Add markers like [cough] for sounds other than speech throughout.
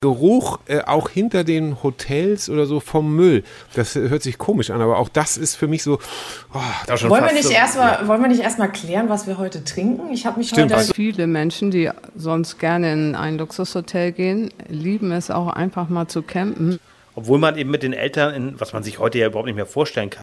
Geruch äh, auch hinter den Hotels oder so vom Müll. Das hört sich komisch an, aber auch das ist für mich so. Oh, wollen, wir nicht so, erstmal, ja. wollen wir nicht erstmal klären, was wir heute trinken? Ich habe mich Stimmt, heute. Viele Menschen, die sonst gerne in ein Luxushotel gehen, lieben es auch einfach mal zu campen. Obwohl man eben mit den Eltern, in, was man sich heute ja überhaupt nicht mehr vorstellen kann.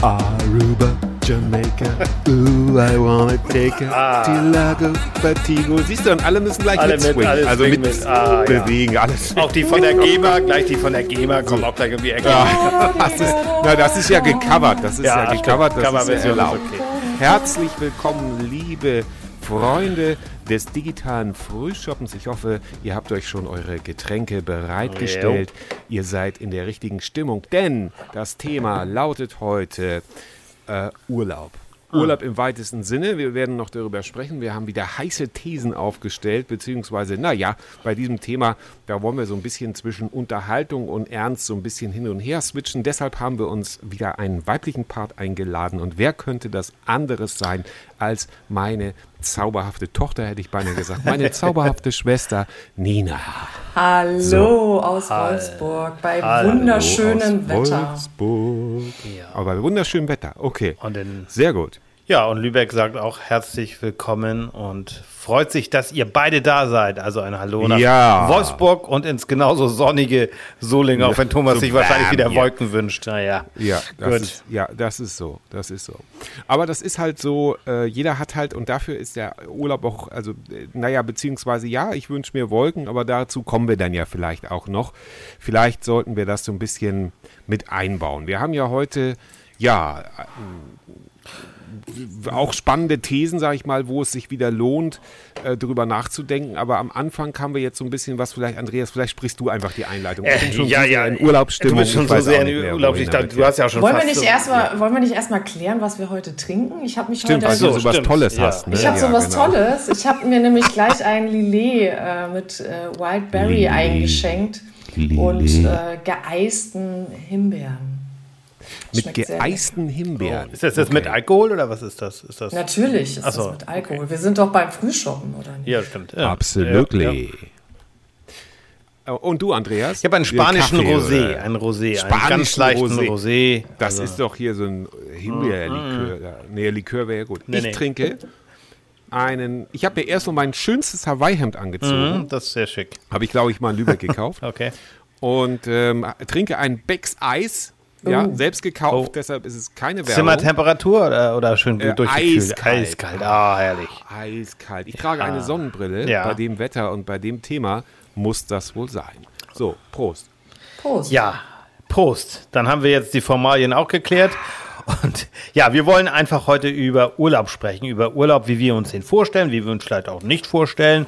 Aruba, Jamaica, ooh, I wanna take a ah. Tilago, Fatigo. Siehst du, und alle müssen gleich alle mit, also mit, mit ah, bewegen, ja. alles. Auch die von der GEMA, gleich die von der GEMA kommen auch gleich um die Ecke. Ja, das, ist, na, das ist ja gecovert, das ist ja, ja gecovert, das ist ja laut. Okay. Herzlich willkommen, liebe Freunde des digitalen Frühshoppens. Ich hoffe, ihr habt euch schon eure Getränke bereitgestellt. Ihr seid in der richtigen Stimmung, denn das Thema lautet heute äh, Urlaub. Urlaub im weitesten Sinne. Wir werden noch darüber sprechen. Wir haben wieder heiße Thesen aufgestellt, beziehungsweise, naja, bei diesem Thema, da wollen wir so ein bisschen zwischen Unterhaltung und Ernst so ein bisschen hin und her switchen. Deshalb haben wir uns wieder einen weiblichen Part eingeladen. Und wer könnte das anderes sein als meine zauberhafte Tochter, hätte ich beinahe gesagt. Meine [laughs] zauberhafte Schwester Nina. Hallo so. aus Wolfsburg bei Hallo wunderschönem Wetter. Wolfsburg. Ja. Aber bei wunderschönem Wetter, okay. Sehr gut. Ja, und Lübeck sagt auch herzlich willkommen und freut sich, dass ihr beide da seid. Also ein Hallo nach ja. Wolfsburg und ins genauso sonnige Solingen, auch wenn Thomas so sich wahrscheinlich wieder Wolken wünscht. Naja, ja, das Gut. Ist, ja, das ist so, das ist so. Aber das ist halt so, äh, jeder hat halt, und dafür ist der Urlaub auch, also, äh, naja, beziehungsweise ja, ich wünsche mir Wolken, aber dazu kommen wir dann ja vielleicht auch noch. Vielleicht sollten wir das so ein bisschen mit einbauen. Wir haben ja heute, ja, auch spannende Thesen, sage ich mal, wo es sich wieder lohnt, äh, drüber nachzudenken. Aber am Anfang haben wir jetzt so ein bisschen was, vielleicht, Andreas, vielleicht sprichst du einfach die Einleitung. Ich bin schon äh, ja, ja, in Urlaubsstimmung. Du bist schon so sehr in Urlaubsstimmung. Du hast ja auch schon wollen wir nicht so erstmal Wollen wir nicht erstmal klären, was wir heute trinken? Ich habe mich stimmt, heute... Weil du so was Tolles ja. hast. Ne? Ich habe so was genau. Tolles. Ich habe mir nämlich gleich ein Lillet äh, mit äh, Wildberry Lillet. eingeschenkt Lillet. und äh, geeisten Himbeeren. Mit geeisten Himbeeren. Oh. Ist das jetzt okay. mit Alkohol oder was ist das? Ist das Natürlich ist so, das mit Alkohol. Okay. Wir sind doch beim Frühschoppen, oder nicht? Ja, stimmt. Ja. Absolut. Ja, ja. Und du, Andreas? Ich habe einen spanischen Kaffee, Rosé, einen Rosé, einen ganz leichten Rosé. Rosé. Das also. ist doch hier so ein Himbeerlikör. Mm. Nee, Likör wäre ja gut. Nee, ich nee. trinke einen, ich habe mir erst so mein schönstes Hawaii-Hemd angezogen. Mm, das ist sehr schick. Habe ich, glaube ich, mal in Lübeck gekauft. [laughs] okay. Und ähm, trinke ein Becks Eis ja, oh. selbst gekauft, oh. deshalb ist es keine Werbung. Zimmertemperatur oder, oder schön äh, durchgekühlt? Eiskalt. Ah, oh, herrlich. Eiskalt. Ich trage eine ah. Sonnenbrille. Ja. Bei dem Wetter und bei dem Thema muss das wohl sein. So, Prost. Prost. Ja, Prost. Dann haben wir jetzt die Formalien auch geklärt. Und ja, wir wollen einfach heute über Urlaub sprechen. Über Urlaub, wie wir uns den vorstellen, wie wir uns vielleicht auch nicht vorstellen.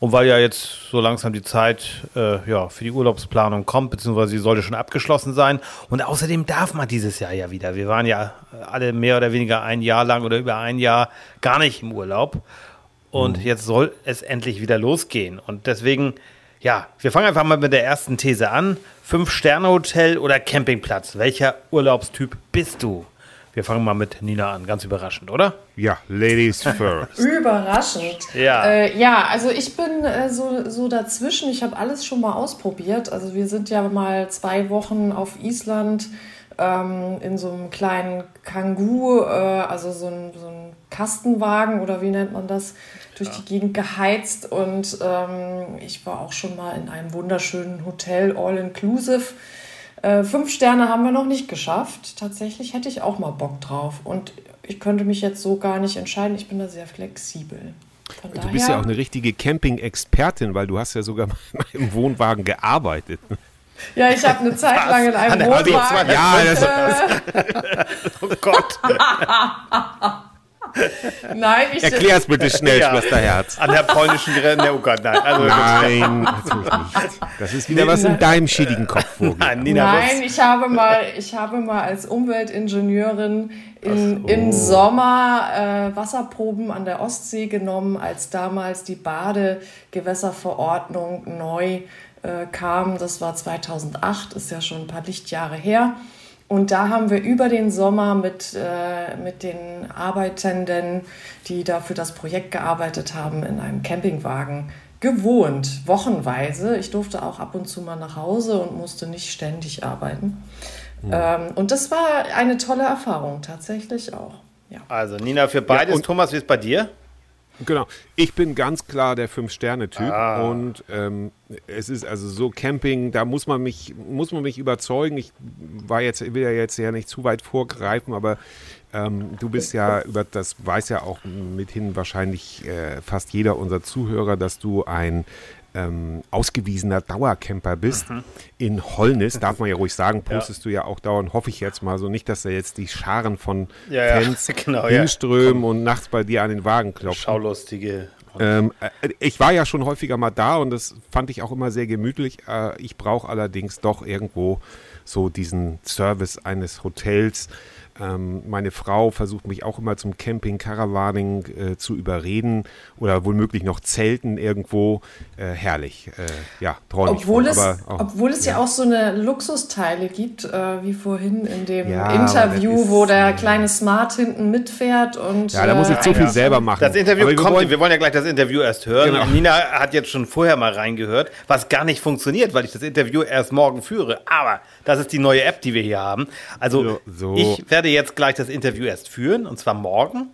Und weil ja jetzt so langsam die Zeit äh, ja, für die Urlaubsplanung kommt, beziehungsweise sie sollte schon abgeschlossen sein. Und außerdem darf man dieses Jahr ja wieder. Wir waren ja alle mehr oder weniger ein Jahr lang oder über ein Jahr gar nicht im Urlaub. Und mhm. jetzt soll es endlich wieder losgehen. Und deswegen, ja, wir fangen einfach mal mit der ersten These an. Fünf-Sterne-Hotel oder Campingplatz? Welcher Urlaubstyp bist du? Wir fangen mal mit Nina an, ganz überraschend, oder? Ja, Ladies [laughs] first. überraschend. Ja. Äh, ja, also ich bin äh, so, so dazwischen. Ich habe alles schon mal ausprobiert. Also wir sind ja mal zwei Wochen auf Island ähm, in so einem kleinen Kangoo, äh, also so ein, so ein Kastenwagen oder wie nennt man das, durch ja. die Gegend geheizt. Und ähm, ich war auch schon mal in einem wunderschönen Hotel, all inclusive. Äh, fünf Sterne haben wir noch nicht geschafft. Tatsächlich hätte ich auch mal Bock drauf. Und ich könnte mich jetzt so gar nicht entscheiden. Ich bin da sehr flexibel. du bist ja auch eine richtige Camping-Expertin, weil du hast ja sogar mal im Wohnwagen gearbeitet. Ja, ich habe eine Zeit lang in einem Wohnwagen. Ja, das, [laughs] oh Gott. [laughs] [laughs] Nein, ich. Erklär's bitte schnell, ja. Schwesterherz. An der polnischen Grenze. Oh Gott, nein. Also nein, [laughs] natürlich nicht. Das ist wieder was in deinem schädigen Kopf vorgeht. Nein, nein ich, habe mal, ich habe mal als Umweltingenieurin in, so. im Sommer äh, Wasserproben an der Ostsee genommen, als damals die Badegewässerverordnung neu äh, kam. Das war 2008, ist ja schon ein paar Lichtjahre her. Und da haben wir über den Sommer mit, äh, mit den Arbeitenden, die da für das Projekt gearbeitet haben, in einem Campingwagen gewohnt, wochenweise. Ich durfte auch ab und zu mal nach Hause und musste nicht ständig arbeiten. Ja. Ähm, und das war eine tolle Erfahrung, tatsächlich auch. Ja. Also Nina, für beides. Ja, Thomas, wie ist bei dir? Genau. Ich bin ganz klar der Fünf-Sterne-Typ. Ah. Und ähm, es ist also so Camping, da muss man mich, muss man mich überzeugen. Ich war jetzt, will ja jetzt ja nicht zu weit vorgreifen, aber ähm, du bist ja über das weiß ja auch mithin wahrscheinlich äh, fast jeder unserer Zuhörer, dass du ein ähm, ausgewiesener Dauercamper bist. Mhm. In Holnis, darf man ja ruhig sagen, postest ja. du ja auch dauernd, hoffe ich jetzt mal so nicht, dass da jetzt die Scharen von ja, Fans [laughs] ja, genau, hinströmen und nachts bei dir an den Wagen klopfen. Schaulustige. Ähm, äh, ich war ja schon häufiger mal da und das fand ich auch immer sehr gemütlich. Äh, ich brauche allerdings doch irgendwo so diesen Service eines Hotels ähm, meine Frau versucht mich auch immer zum Camping, Caravaning äh, zu überreden oder womöglich noch Zelten irgendwo. Äh, herrlich. Äh, ja, träume obwohl es, auch, obwohl es ja. ja. auch so eine Luxusteile gibt, äh, wie vorhin in dem ja, Interview, ist, wo der kleine Smart hinten mitfährt und. Ja, da muss ich zu äh, viel selber machen. Das Interview wir kommt, wollen, wir wollen ja gleich das Interview erst hören. Genau. Nina hat jetzt schon vorher mal reingehört, was gar nicht funktioniert, weil ich das Interview erst morgen führe. Aber das ist die neue App, die wir hier haben. Also so, so. ich werde jetzt gleich das Interview erst führen, und zwar morgen.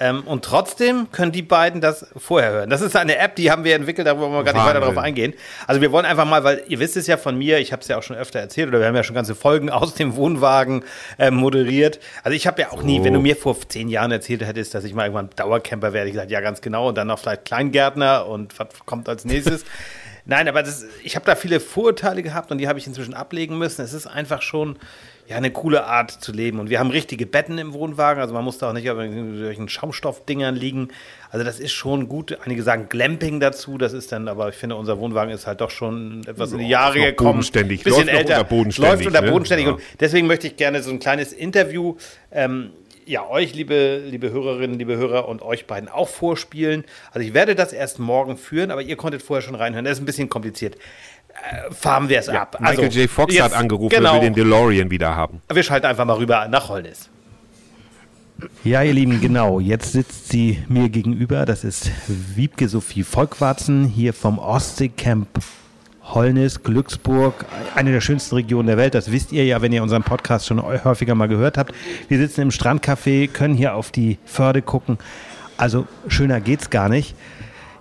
Ähm, und trotzdem können die beiden das vorher hören. Das ist eine App, die haben wir entwickelt, da wollen wir gar nicht weiter darauf eingehen. Also wir wollen einfach mal, weil ihr wisst es ja von mir, ich habe es ja auch schon öfter erzählt, oder wir haben ja schon ganze Folgen [laughs] aus dem Wohnwagen äh, moderiert. Also ich habe ja auch so. nie, wenn du mir vor zehn Jahren erzählt hättest, dass ich mal irgendwann Dauercamper werde, ich gesagt, ja ganz genau, und dann noch vielleicht Kleingärtner und was kommt als nächstes. [laughs] Nein, aber das, ich habe da viele Vorurteile gehabt und die habe ich inzwischen ablegen müssen. Es ist einfach schon ja, eine coole Art zu leben. Und wir haben richtige Betten im Wohnwagen, also man muss da auch nicht auf irgendwelchen Schaumstoffdingern liegen. Also das ist schon gut. Einige sagen Glamping dazu, das ist dann, aber ich finde, unser Wohnwagen ist halt doch schon etwas in die Jahre gekommen. Bodenständig, bisschen läuft älter, unter bodenständig. Läuft unter bodenständig. Ne? Und deswegen möchte ich gerne so ein kleines Interview ähm, ja, euch, liebe, liebe Hörerinnen, liebe Hörer und euch beiden auch vorspielen. Also ich werde das erst morgen führen, aber ihr konntet vorher schon reinhören. Das ist ein bisschen kompliziert. Äh, fahren wir es ja, ab. Michael also, J. Fox jetzt, hat angerufen, genau, will den DeLorean wieder haben. Wir schalten einfach mal rüber nach Holnis. Ja, ihr Lieben, genau. Jetzt sitzt sie mir gegenüber. Das ist Wiebke Sophie Volkwarzen hier vom Ostseecamp Holnis, Glücksburg, eine der schönsten Regionen der Welt. Das wisst ihr ja, wenn ihr unseren Podcast schon häufiger mal gehört habt. Wir sitzen im Strandcafé, können hier auf die Förde gucken. Also schöner geht's gar nicht.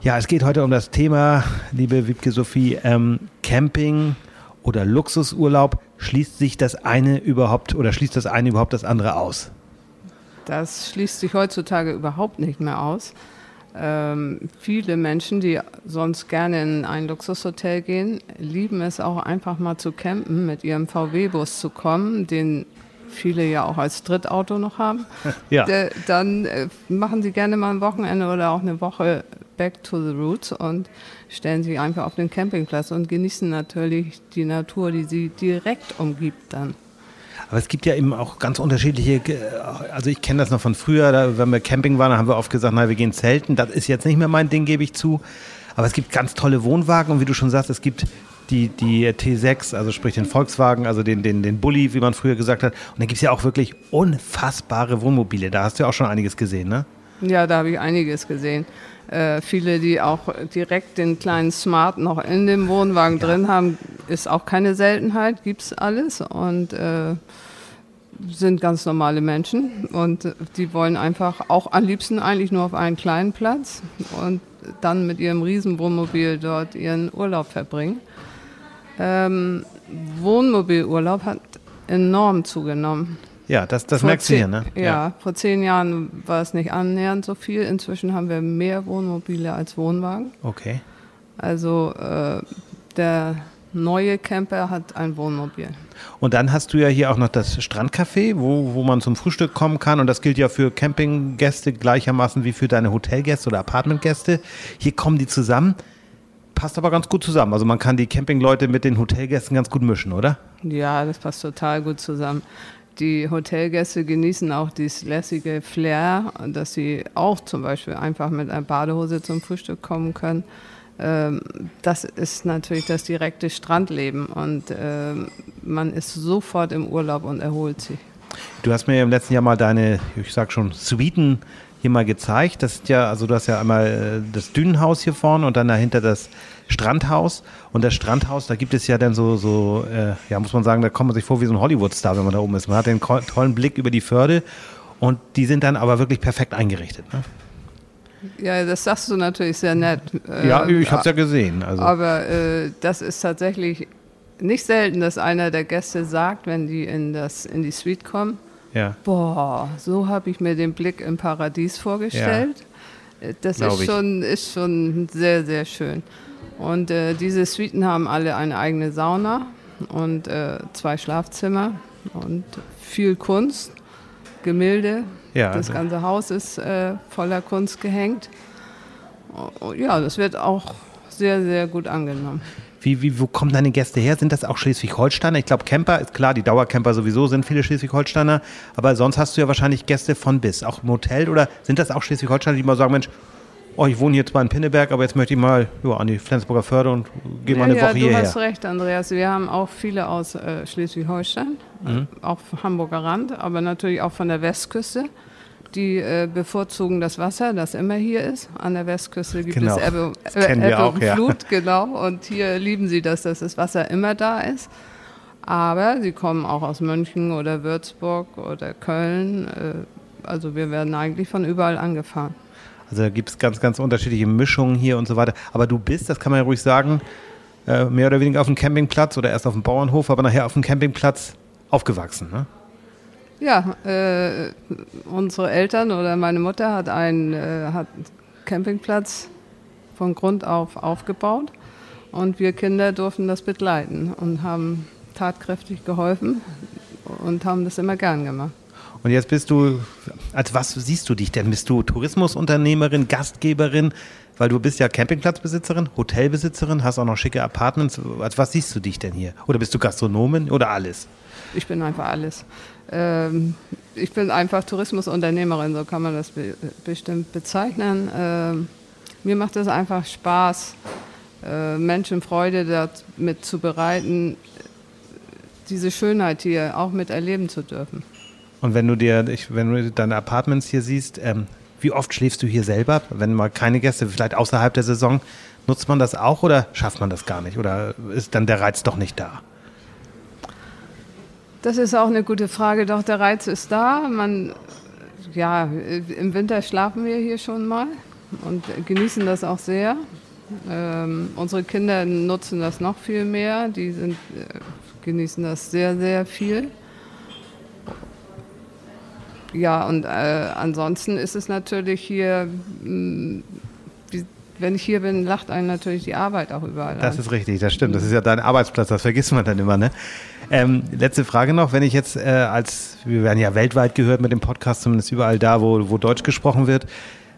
Ja, es geht heute um das Thema, liebe Wiebke Sophie, ähm, Camping oder Luxusurlaub. Schließt sich das eine überhaupt oder schließt das eine überhaupt das andere aus? Das schließt sich heutzutage überhaupt nicht mehr aus ähm, viele Menschen, die sonst gerne in ein Luxushotel gehen, lieben es auch einfach mal zu campen, mit ihrem VW-Bus zu kommen, den viele ja auch als Drittauto noch haben. [laughs] Ja. De, dann äh, machen sie gerne mal ein Wochenende oder auch eine Woche back to the roots und stellen sich einfach auf den Campingplatz und genießen natürlich die Natur, die sie direkt umgibt dann. Aber es gibt ja eben auch ganz unterschiedliche, also ich kenne das noch von früher, da, wenn wir Camping waren, haben wir oft gesagt, na, wir gehen zelten. Das ist jetzt nicht mehr mein Ding, gebe ich zu. Aber es gibt ganz tolle Wohnwagen und wie du schon sagst, es gibt die, die T6, also sprich den Volkswagen, also den, den, den Bulli, wie man früher gesagt hat. Und dann gibt es ja auch wirklich unfassbare Wohnmobile. Da hast du ja auch schon einiges gesehen, ne? Ja, da habe ich einiges gesehen. Äh, viele, die auch direkt den kleinen Smart noch in dem Wohnwagen ja. drin haben, ist auch keine Seltenheit, gibt es alles und äh, sind ganz normale Menschen und die wollen einfach auch am liebsten eigentlich nur auf einen kleinen Platz und dann mit ihrem Riesenwohnmobil dort ihren Urlaub verbringen. Ähm, Wohnmobilurlaub hat enorm zugenommen. Ja, das, das merkst du hier, ne? Ja, ja, vor zehn Jahren war es nicht annähernd so viel. Inzwischen haben wir mehr Wohnmobile als Wohnwagen. Okay. Also äh, der neue Camper hat ein Wohnmobil. Und dann hast du ja hier auch noch das Strandcafé, wo, wo man zum Frühstück kommen kann. Und das gilt ja für Campinggäste gleichermaßen wie für deine Hotelgäste oder Apartmentgäste. Hier kommen die zusammen. Passt aber ganz gut zusammen. Also man kann die Campingleute mit den Hotelgästen ganz gut mischen, oder? Ja, das passt total gut zusammen. Die Hotelgäste genießen auch dieses lässige Flair, dass sie auch zum Beispiel einfach mit einer Badehose zum Frühstück kommen können. Ähm, das ist natürlich das direkte Strandleben und ähm, man ist sofort im Urlaub und erholt sich. Du hast mir im letzten Jahr mal deine, ich sag schon, Suiten hier mal gezeigt. Das ist ja, also du hast ja einmal äh, das Dünenhaus hier vorne und dann dahinter das Strandhaus. Und das Strandhaus, da gibt es ja dann so, so äh, ja, muss man sagen, da kommt man sich vor wie so ein Hollywood-Star, wenn man da oben ist. Man hat den tollen Blick über die Förde und die sind dann aber wirklich perfekt eingerichtet. Ne? Ja, das sagst du natürlich sehr nett. Ja, ähm, ich habe es ja gesehen. Also. Aber äh, das ist tatsächlich nicht selten, dass einer der Gäste sagt, wenn die in, das, in die Suite kommen, ja. boah, so habe ich mir den Blick im Paradies vorgestellt. Ja. Äh, das ist schon, ist schon sehr, sehr schön. Und äh, diese Suiten haben alle eine eigene Sauna und äh, zwei Schlafzimmer und viel Kunst, Gemälde, ja, das also ganze Haus ist äh, voller Kunst gehängt. Oh, ja, das wird auch sehr, sehr gut angenommen. Wie, wie, wo kommen deine Gäste her? Sind das auch Schleswig-Holsteiner? Ich glaube, Camper ist klar, die Dauercamper sowieso sind viele Schleswig-Holsteiner. Aber sonst hast du ja wahrscheinlich Gäste von bis, auch im Hotel. Oder sind das auch Schleswig-Holsteiner, die mal sagen, Mensch, oh, ich wohne hier zwar in Pinneberg, aber jetzt möchte ich mal jo, an die Flensburger Förde und gehe ja, mal eine ja, Woche hierher. Du hast recht, Andreas. Wir haben auch viele aus äh, Schleswig-Holstein, mhm. auch Hamburger Rand, aber natürlich auch von der Westküste. Die äh, bevorzugen das Wasser, das immer hier ist. An der Westküste gibt genau. es Ebbe, [laughs] äh, Ebbe auch, und Flut, ja. genau. Und hier lieben sie das, dass das Wasser immer da ist. Aber sie kommen auch aus München oder Würzburg oder Köln. Äh, also wir werden eigentlich von überall angefahren. Also da gibt es ganz, ganz unterschiedliche Mischungen hier und so weiter. Aber du bist, das kann man ja ruhig sagen, äh, mehr oder weniger auf dem Campingplatz oder erst auf dem Bauernhof, aber nachher auf dem Campingplatz aufgewachsen, ne? Ja, äh, unsere Eltern oder meine Mutter hat einen äh, hat Campingplatz von Grund auf aufgebaut und wir Kinder durften das begleiten und haben tatkräftig geholfen und haben das immer gern gemacht. Und jetzt bist du, als was siehst du dich denn? Bist du Tourismusunternehmerin, Gastgeberin? Weil du bist ja Campingplatzbesitzerin, Hotelbesitzerin, hast auch noch schicke Apartments. Als was siehst du dich denn hier? Oder bist du Gastronomin oder alles? Ich bin einfach alles. Ähm, ich bin einfach Tourismusunternehmerin, so kann man das be bestimmt bezeichnen. Ähm, mir macht es einfach Spaß, äh, Menschen Freude damit zu bereiten, diese Schönheit hier auch miterleben zu dürfen. Und wenn du dir, ich, wenn du deine Apartments hier siehst, ähm, wie oft schläfst du hier selber? Wenn mal keine Gäste, vielleicht außerhalb der Saison, nutzt man das auch oder schafft man das gar nicht? Oder ist dann der Reiz doch nicht da? Das ist auch eine gute Frage. Doch der Reiz ist da. Man, ja, im Winter schlafen wir hier schon mal und genießen das auch sehr. Ähm, unsere Kinder nutzen das noch viel mehr. Die sind, äh, genießen das sehr, sehr viel. Ja, und äh, ansonsten ist es natürlich hier, mh, mm, wenn ich hier bin, lacht einen natürlich die Arbeit auch überall. Das an. ist richtig, das stimmt. Das ist ja dein Arbeitsplatz, das vergisst man dann immer. Ne? Ähm, letzte Frage noch, wenn ich jetzt äh, als, wir werden ja weltweit gehört mit dem Podcast, zumindest überall da, wo, wo Deutsch gesprochen wird.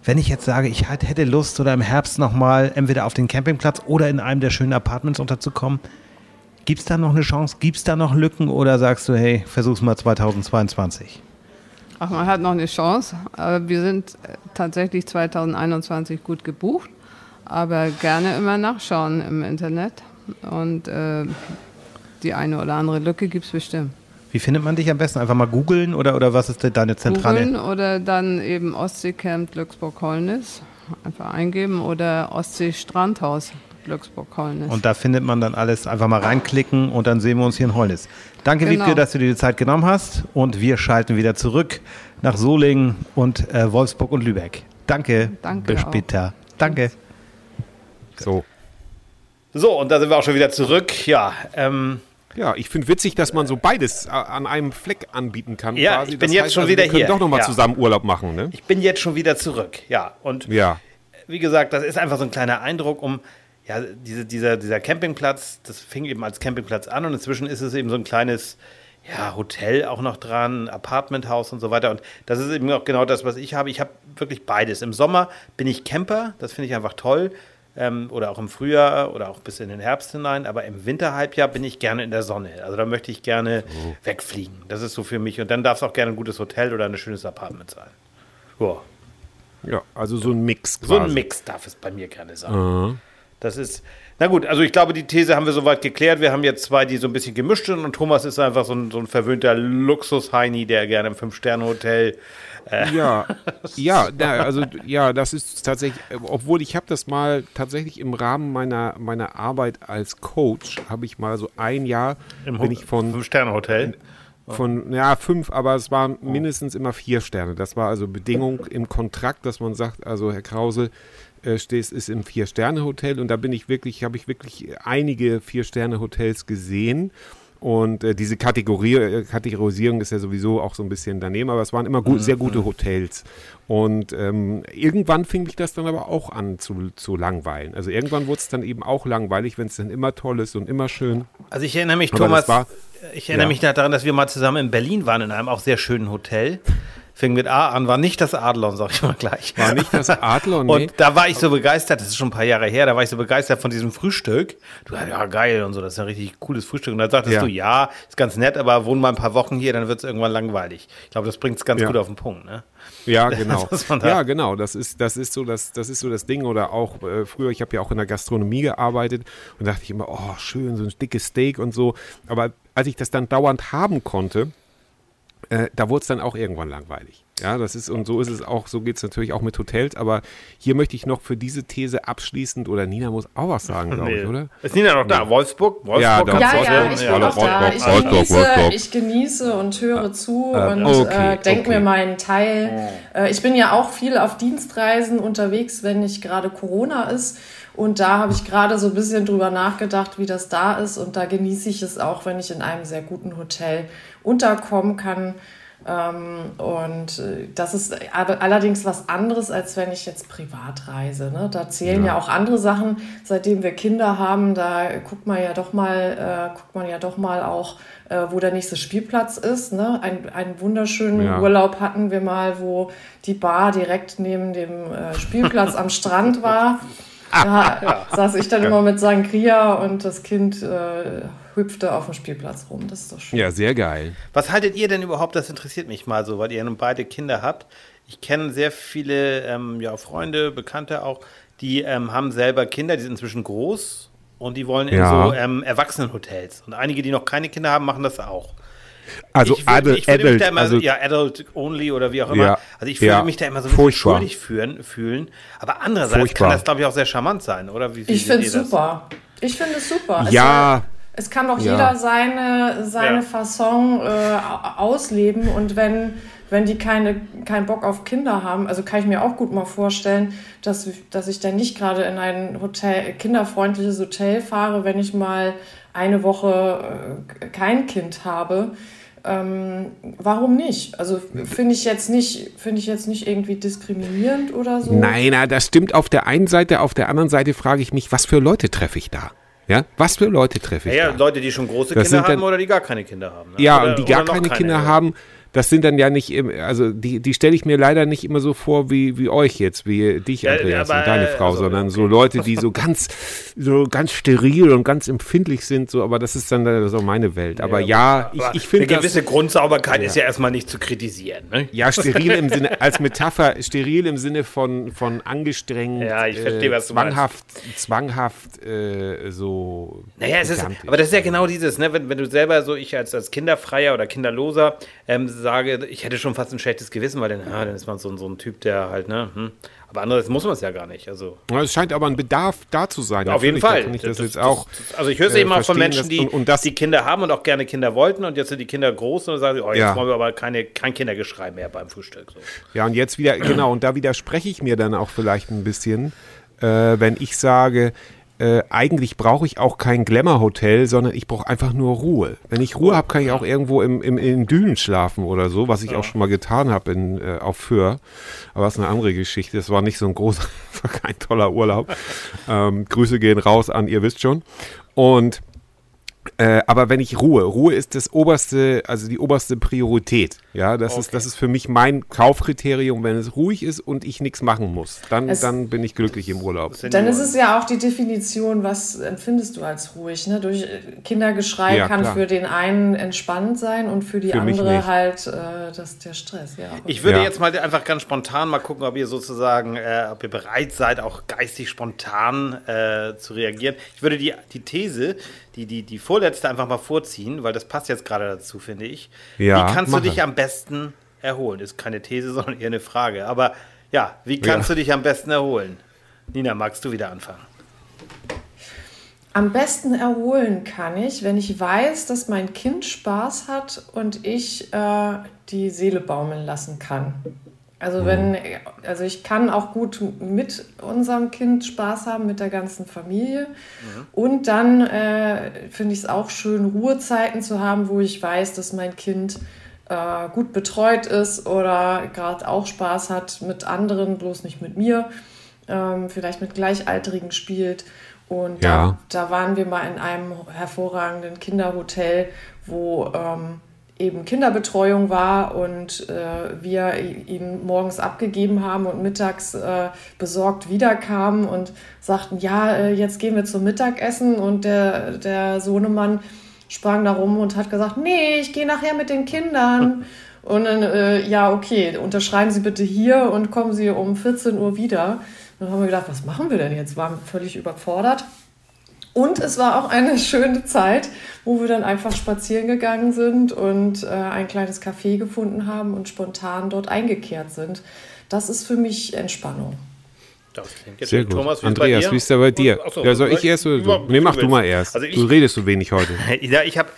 Wenn ich jetzt sage, ich hätte Lust oder im Herbst nochmal entweder auf den Campingplatz oder in einem der schönen Apartments unterzukommen, gibt es da noch eine Chance? Gibt es da noch Lücken oder sagst du, hey, versuch's mal 2022? Ach, man hat noch eine Chance. Wir sind äh, tatsächlich 2021 gut gebucht, aber gerne immer nachschauen im Internet. Und äh, die eine oder andere Lücke gibt es bestimmt. Wie findet man dich am besten? Einfach mal googeln oder, oder was ist deine zentrale? Googeln oder dann eben Ostseecamp Glücksburg-Holnis einfach eingeben oder Ostsee-Strandhaus Glücksburg-Holnis. Und da findet man dann alles. Einfach mal reinklicken und dann sehen wir uns hier in Holnis. Danke, genau. Wiebke, dass du dir die Zeit genommen hast. Und wir schalten wieder zurück nach Solingen und äh, Wolfsburg und Lübeck. Danke. Danke. Bis später. Auch. Danke. So. So, und da sind wir auch schon wieder zurück. Ja, ähm, Ja, ich finde witzig, dass man so beides äh, an einem Fleck anbieten kann. Ja, quasi. ich bin das jetzt heißt, schon also, wieder wir hier. doch nochmal ja. zusammen Urlaub machen, ne? Ich bin jetzt schon wieder zurück, ja. Und ja. wie gesagt, das ist einfach so ein kleiner Eindruck, um ja, diese, dieser, dieser Campingplatz, das fing eben als Campingplatz an und inzwischen ist es eben so ein kleines ja, Hotel auch noch dran, Apartmenthaus und so weiter. Und das ist eben auch genau das, was ich habe. Ich habe wirklich beides. Im Sommer bin ich Camper, das finde ich einfach toll ähm, oder auch im Frühjahr oder auch bis in den Herbst hinein. Aber im Winterhalbjahr bin ich gerne in der Sonne. Also da möchte ich gerne oh. wegfliegen. Das ist so für mich. Und dann darf es auch gerne ein gutes Hotel oder ein schönes Apartment sein. Ja. Ja, also so ein Mix. Quasi. So ein Mix darf es bei mir gerne sein. Uh Das ist, na gut, also ich glaube, die These haben wir soweit geklärt. Wir haben jetzt zwei, die so ein bisschen gemischt sind und Thomas ist einfach so ein, so ein verwöhnter Luxus-Heini, der gerne im Fünf-Sterne-Hotel äh. Ja, [laughs] ja, also ja, das ist tatsächlich, obwohl ich habe das mal tatsächlich im Rahmen meiner, meiner Arbeit als Coach, habe ich mal so ein Jahr, Im bin ich von Fünf-Sterne-Hotel von, ja, fünf, aber es waren mindestens immer vier Sterne. Das war also Bedingung im Kontrakt, dass man sagt, also Herr Krause, äh, stehst, ist im Vier-Sterne-Hotel und da bin ich wirklich, habe ich wirklich einige Vier-Sterne-Hotels gesehen und äh, diese Kategorie, äh, Kategorisierung ist ja sowieso auch so ein bisschen daneben, aber es waren immer gut, mhm. sehr gute Hotels. Und ähm, irgendwann fing mich das dann aber auch an zu, zu langweilen. Also irgendwann wurde es dann eben auch langweilig, wenn es dann immer toll ist und immer schön. Also ich erinnere mich, aber Thomas, war, ich erinnere ja. mich daran, dass wir mal zusammen in Berlin waren, in einem auch sehr schönen Hotel fing mit A an, war nicht das Adlon, sag ich mal gleich. War nicht das Adlon, [laughs] nee. Und da war ich so begeistert, das ist schon ein paar Jahre her, da war ich so begeistert von diesem Frühstück. Du hast ja geil und so, das ist ein richtig cooles Frühstück. Und da sagtest ja. du, ja, ist ganz nett, aber wohnen mal ein paar Wochen hier, dann wird es irgendwann langweilig. Ich glaube, das bringt es ganz ja. gut auf den Punkt, ne? Ja, [laughs] genau. ja, genau. Das ist, das ist so das, das ist so das Ding. Oder auch äh, früher, ich habe ja auch in der Gastronomie gearbeitet und dachte ich immer, oh, schön, so ein dickes Steak und so. Aber als ich das dann dauernd haben konnte, äh, da wurde es dann auch irgendwann langweilig. Ja, das ist, und so ist es auch, so geht es natürlich auch mit Hotels, aber hier möchte ich noch für diese These abschließend, oder Nina muss auch was sagen, glaube nee. ich, oder? Ist Nina noch da? Wolfsburg? Wolfsburg? Ja, doch, ja, ja, ich bin ja, da. Ich genieße, ich genieße und höre zu äh, und okay, äh, denke okay. mir meinen Teil. Äh, ich bin ja auch viel auf Dienstreisen unterwegs, wenn nicht gerade Corona ist. Und da habe ich gerade so ein bisschen drüber nachgedacht, wie das da ist. Und da genieße ich es auch, wenn ich in einem sehr guten Hotel unterkommen kann. Ähm, und äh, das ist allerdings was anderes, als wenn ich jetzt privat reise. Ne? Da zählen ja. ja. auch andere Sachen. Seitdem wir Kinder haben, da guckt man ja doch mal, äh, guckt man ja doch mal auch, äh, wo der nächste Spielplatz ist. Ne? Ein, einen wunderschönen ja. Urlaub hatten wir mal, wo die Bar direkt neben dem Spielplatz am Strand war. [laughs] Da ja. [laughs] saß ich dann immer mit Sangria und das Kind äh, hüpfte auf dem Spielplatz rum. Das ist doch schön. Ja, sehr geil. Was haltet ihr denn überhaupt? Das interessiert mich mal so, weil ihr nun beide Kinder habt. Ich kenne sehr viele ähm, ja, Freunde, Bekannte auch, die ähm, haben selber Kinder, die sind inzwischen groß und die wollen in ja. so ähm, Erwachsenenhotels. Und einige, die noch keine Kinder haben, machen das auch. Also ich würd, ich adult, mich da immer, also, ja, adult only oder wie auch immer. Ja, also ich würde ja, mich da immer so ein bisschen schuldig fühlen, fühlen. Aber andererseits furchtbar. kann das, glaube ich, auch sehr charmant sein, oder? Wie, wie ich finde es super. Ich finde es super. Ja. Es, es kann doch ja. jeder seine, seine ja. Fasson äh, ausleben und wenn wenn die keine, keinen Bock auf Kinder haben, also kann ich mir auch gut mal vorstellen, dass, dass ich dann nicht gerade in ein Hotel, kinderfreundliches Hotel fahre, wenn ich mal eine Woche äh, kein Kind habe. Ähm, warum nicht? Also finde ich jetzt nicht, finde ich jetzt nicht irgendwie diskriminierend oder so. Nein, na, das stimmt auf der einen Seite, auf der anderen Seite frage ich mich, was für Leute treffe ich da? Ja, was für Leute treffe ich ja, da? Ja, Leute, die schon große das Kinder haben oder die gar keine Kinder haben. Ne? Ja, oder, und die gar keine, keine Kinder haben das sind dann ja nicht, also die, die stelle ich mir leider nicht immer so vor wie, wie euch jetzt, wie dich, Andreas, ja, und deine Frau, also, sondern okay. so Leute, die [laughs] so ganz, so ganz steril und ganz empfindlich sind, so, aber das ist dann so meine Welt. Aber ja, ja ich, ich finde. Eine gewisse das, Grundsauberkeit ja. ist ja erstmal nicht zu kritisieren. Ne? Ja, steril im Sinne, [laughs] als Metapher, steril im Sinne von, von angestrengt, ja, ich verstehe, äh, was du zwanghaft, meinst. zwanghaft, äh, so. Naja, es ist, aber das ist ja genau dieses, ne, wenn, wenn du selber so, ich als, als Kinderfreier oder Kinderloser, ähm, sage, ich hätte schon fast ein schlechtes Gewissen, weil dann, ja, dann ist man so, so ein Typ, der halt, ne, hm. aber andererseits muss man es ja gar nicht. Also. Ja, es scheint aber ein Bedarf da zu sein. Ja, auf jeden Fall. Das, das, das, also ich höre es äh, eben mal von Menschen, die, und, und die Kinder haben und auch gerne Kinder wollten und jetzt sind die Kinder groß und dann sagen sie, oh, jetzt ja. wollen wir aber keine, kein Kindergeschrei mehr beim Frühstück. So. Ja, und jetzt wieder, genau, und da widerspreche ich mir dann auch vielleicht ein bisschen, äh, wenn ich sage, äh, eigentlich brauche ich auch kein Glamour-Hotel, sondern ich brauche einfach nur Ruhe. Wenn ich Ruhe habe, kann ich auch irgendwo im, im, in Dünen schlafen oder so, was ich ja. auch schon mal getan habe äh, auf Föhr. Aber das ist eine andere Geschichte. Das war nicht so ein großer, [laughs] kein toller Urlaub. ähm, Grüße gehen raus an, ihr wisst schon. Und äh, aber wenn ich Ruhe, Ruhe ist das oberste, also die oberste Priorität. Ja, das okay. ist, das ist für mich mein Kaufkriterium, wenn es ruhig ist und ich nichts machen muss. Dann, es, dann bin ich glücklich im Urlaub. Dann ist es ja auch die Definition, was empfindest du als ruhig? Ne? Durch äh, Kindergeschrei ja, kann klar. für den einen entspannt sein und für die für andere halt äh, das, der Stress. Ja, ich würde ja. jetzt mal einfach ganz spontan mal gucken, ob ihr sozusagen, äh, ob ihr bereit seid, auch geistig spontan äh, zu reagieren. Ich würde die, die These, die, die, die vorletzte einfach mal vorziehen, weil das passt jetzt gerade dazu, finde ich. Ja, wie kannst du dich am besten erholen? Ist keine These, [laughs] sondern eher eine Frage. Aber ja, wie kannst ja. du dich am besten erholen? Nina, magst du wieder anfangen? Am besten erholen kann ich, wenn ich weiß, dass mein Kind Spaß hat und ich äh, die Seele baumeln lassen kann. Also wenn, also ich kann auch gut mit unserem Kind Spaß haben, mit der ganzen Familie. Mhm. Und dann äh, finde ich es auch schön, Ruhezeiten zu haben, wo ich weiß, dass mein Kind äh, gut betreut ist oder gerade auch Spaß hat mit anderen, bloß nicht mit mir, ähm, vielleicht mit Gleichaltrigen spielt. Und ja. da, da, waren wir mal in einem hervorragenden Kinderhotel, wo ähm, eben Kinderbetreuung war und äh, wir ihn morgens abgegeben haben und mittags äh, besorgt wiederkamen und sagten, ja, äh, jetzt gehen wir zum Mittagessen und der, der Sohnemann sprang da rum und hat gesagt, nee, ich gehe nachher mit den Kindern. [laughs] Und dann, äh, ja, okay, unterschreiben Sie bitte hier und kommen Sie um 14 Uhr wieder. Und dann haben wir gedacht, was machen wir denn jetzt? Waren völlig überfordert. Und es war auch eine schöne Zeit, wo wir dann einfach spazieren gegangen sind und äh, ein kleines Café gefunden haben und spontan dort eingekehrt sind. Das ist für mich Entspannung. Sehr gut. Thomas, Andreas, wie ist der bei dir? Achso, ja, soll ich erst? Oder? Nee, mach du mal erst. Also ich, du redest so wenig heute. [laughs] ja, ich habe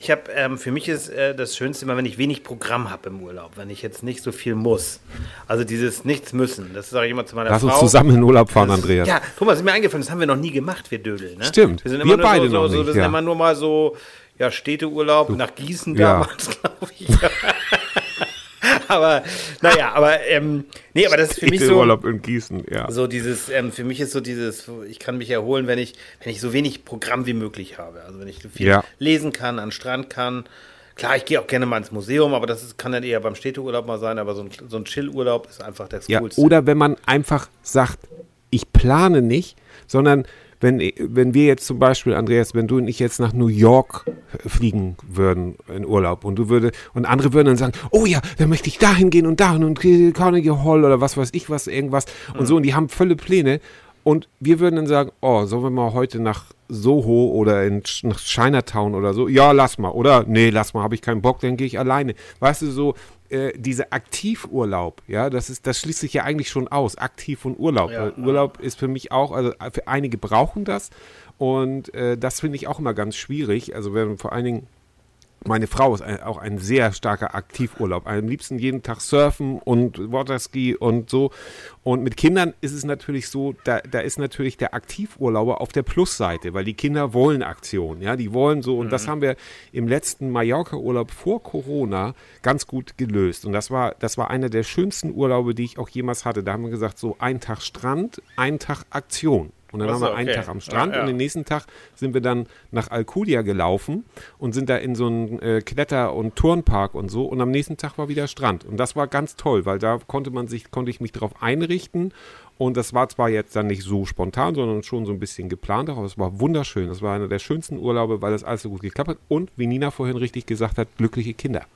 ich habe, ähm, für mich ist äh, das Schönste immer, wenn ich wenig Programm habe im Urlaub, wenn ich jetzt nicht so viel muss. Also dieses Nichts müssen, das sage ich immer zu meiner Lass Frau. Lass uns zusammen in Urlaub fahren, das, Andreas. Ja, Thomas, ist mir eingefallen, das haben wir noch nie gemacht, wir Dödel. Ne? Stimmt, wir, sind immer wir beide so, noch so, nicht, Wir sind ja. immer nur mal so, ja, Städteurlaub, nach Gießen ja. damals, [laughs] glaube ich. [laughs] [laughs] aber naja, aber ähm, nee, aber das ist für mich so Urlaub in Gießen, ja. So dieses, ähm, für mich ist so dieses, ich kann mich erholen, wenn ich, wenn ich so wenig Programm wie möglich habe. Also wenn ich viel ja. lesen kann, an Strand kann. Klar, ich gehe auch gerne mal ins Museum, aber das ist, kann dann eher beim Städteurlaub mal sein, aber so ein, so ein Chill-Urlaub ist einfach das ja, Coolste. Oder wenn man einfach sagt, ich plane nicht, sondern wenn, wenn wir jetzt zum Beispiel, Andreas, wenn du und ich jetzt nach New York fliegen würden in Urlaub und du würde und andere würden dann sagen, oh ja, dann möchte ich dahin gehen und dahin und Carnegie Hall oder was weiß ich was, irgendwas und mhm. so und die haben volle Pläne und wir würden dann sagen, oh, sollen wir mal heute nach Soho oder in, nach Chinatown oder so? Ja, lass mal. Oder nee, lass mal, habe ich keinen Bock, dann gehe ich alleine. Weißt du, so äh, diese Aktivurlaub, ja, das ist, das schließt sich ja eigentlich schon aus, aktiv und Urlaub. Ja, Urlaub ist für mich auch, also für einige brauchen das und äh, das finde ich auch immer ganz schwierig. Also wenn vor allen Dingen meine Frau ist ein, auch ein sehr starker Aktivurlaub. Am liebsten jeden Tag surfen und Waterski und so. Und mit Kindern ist es natürlich so, da, da ist natürlich der Aktivurlauber auf der Plusseite, weil die Kinder wollen Aktion. Ja, die wollen so. Und mhm. das haben wir im letzten Mallorca-Urlaub vor Corona ganz gut gelöst. Und das war, das war einer der schönsten Urlaube, die ich auch jemals hatte. Da haben wir gesagt, so ein Tag Strand, ein Tag Aktion. Und dann haben wir einen okay. Tag am Strand ja, ja. und den nächsten Tag sind wir dann nach Alcudia gelaufen und sind da in so einen äh, Kletter- und Turnpark und so. Und am nächsten Tag war wieder Strand. Und das war ganz toll, weil da konnte man sich, konnte ich mich darauf einrichten. Und das war zwar jetzt dann nicht so spontan, sondern schon so ein bisschen geplant, aber es war wunderschön. Das war einer der schönsten Urlaube, weil das alles so gut geklappt hat. Und wie Nina vorhin richtig gesagt hat, glückliche Kinder.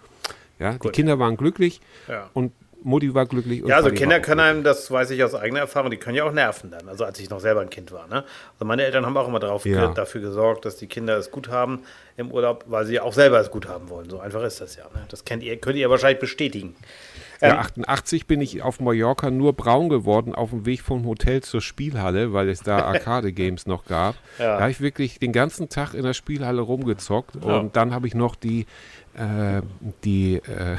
Ja, die Kinder waren glücklich ja. und Mutti war glücklich. ja, also Kinder können einem, das weiß ich aus eigener Erfahrung, die können ja auch nerven dann. Also als ich noch selber ein Kind war. Ne? Also meine Eltern haben auch immer darauf, ja. dafür gesorgt, dass die Kinder es gut haben im Urlaub, weil sie auch selber es gut haben wollen. So einfach ist das ja. Ne? Das kennt ihr, könnt ihr wahrscheinlich bestätigen. Ja, 88 ähm, bin ich auf Mallorca nur braun geworden auf dem Weg vom Hotel zur Spielhalle, weil es da [laughs] Arcade-Games noch gab. Ja. Da habe ich wirklich den ganzen Tag in der Spielhalle rumgezockt ja. und dann habe ich noch die, äh, die äh,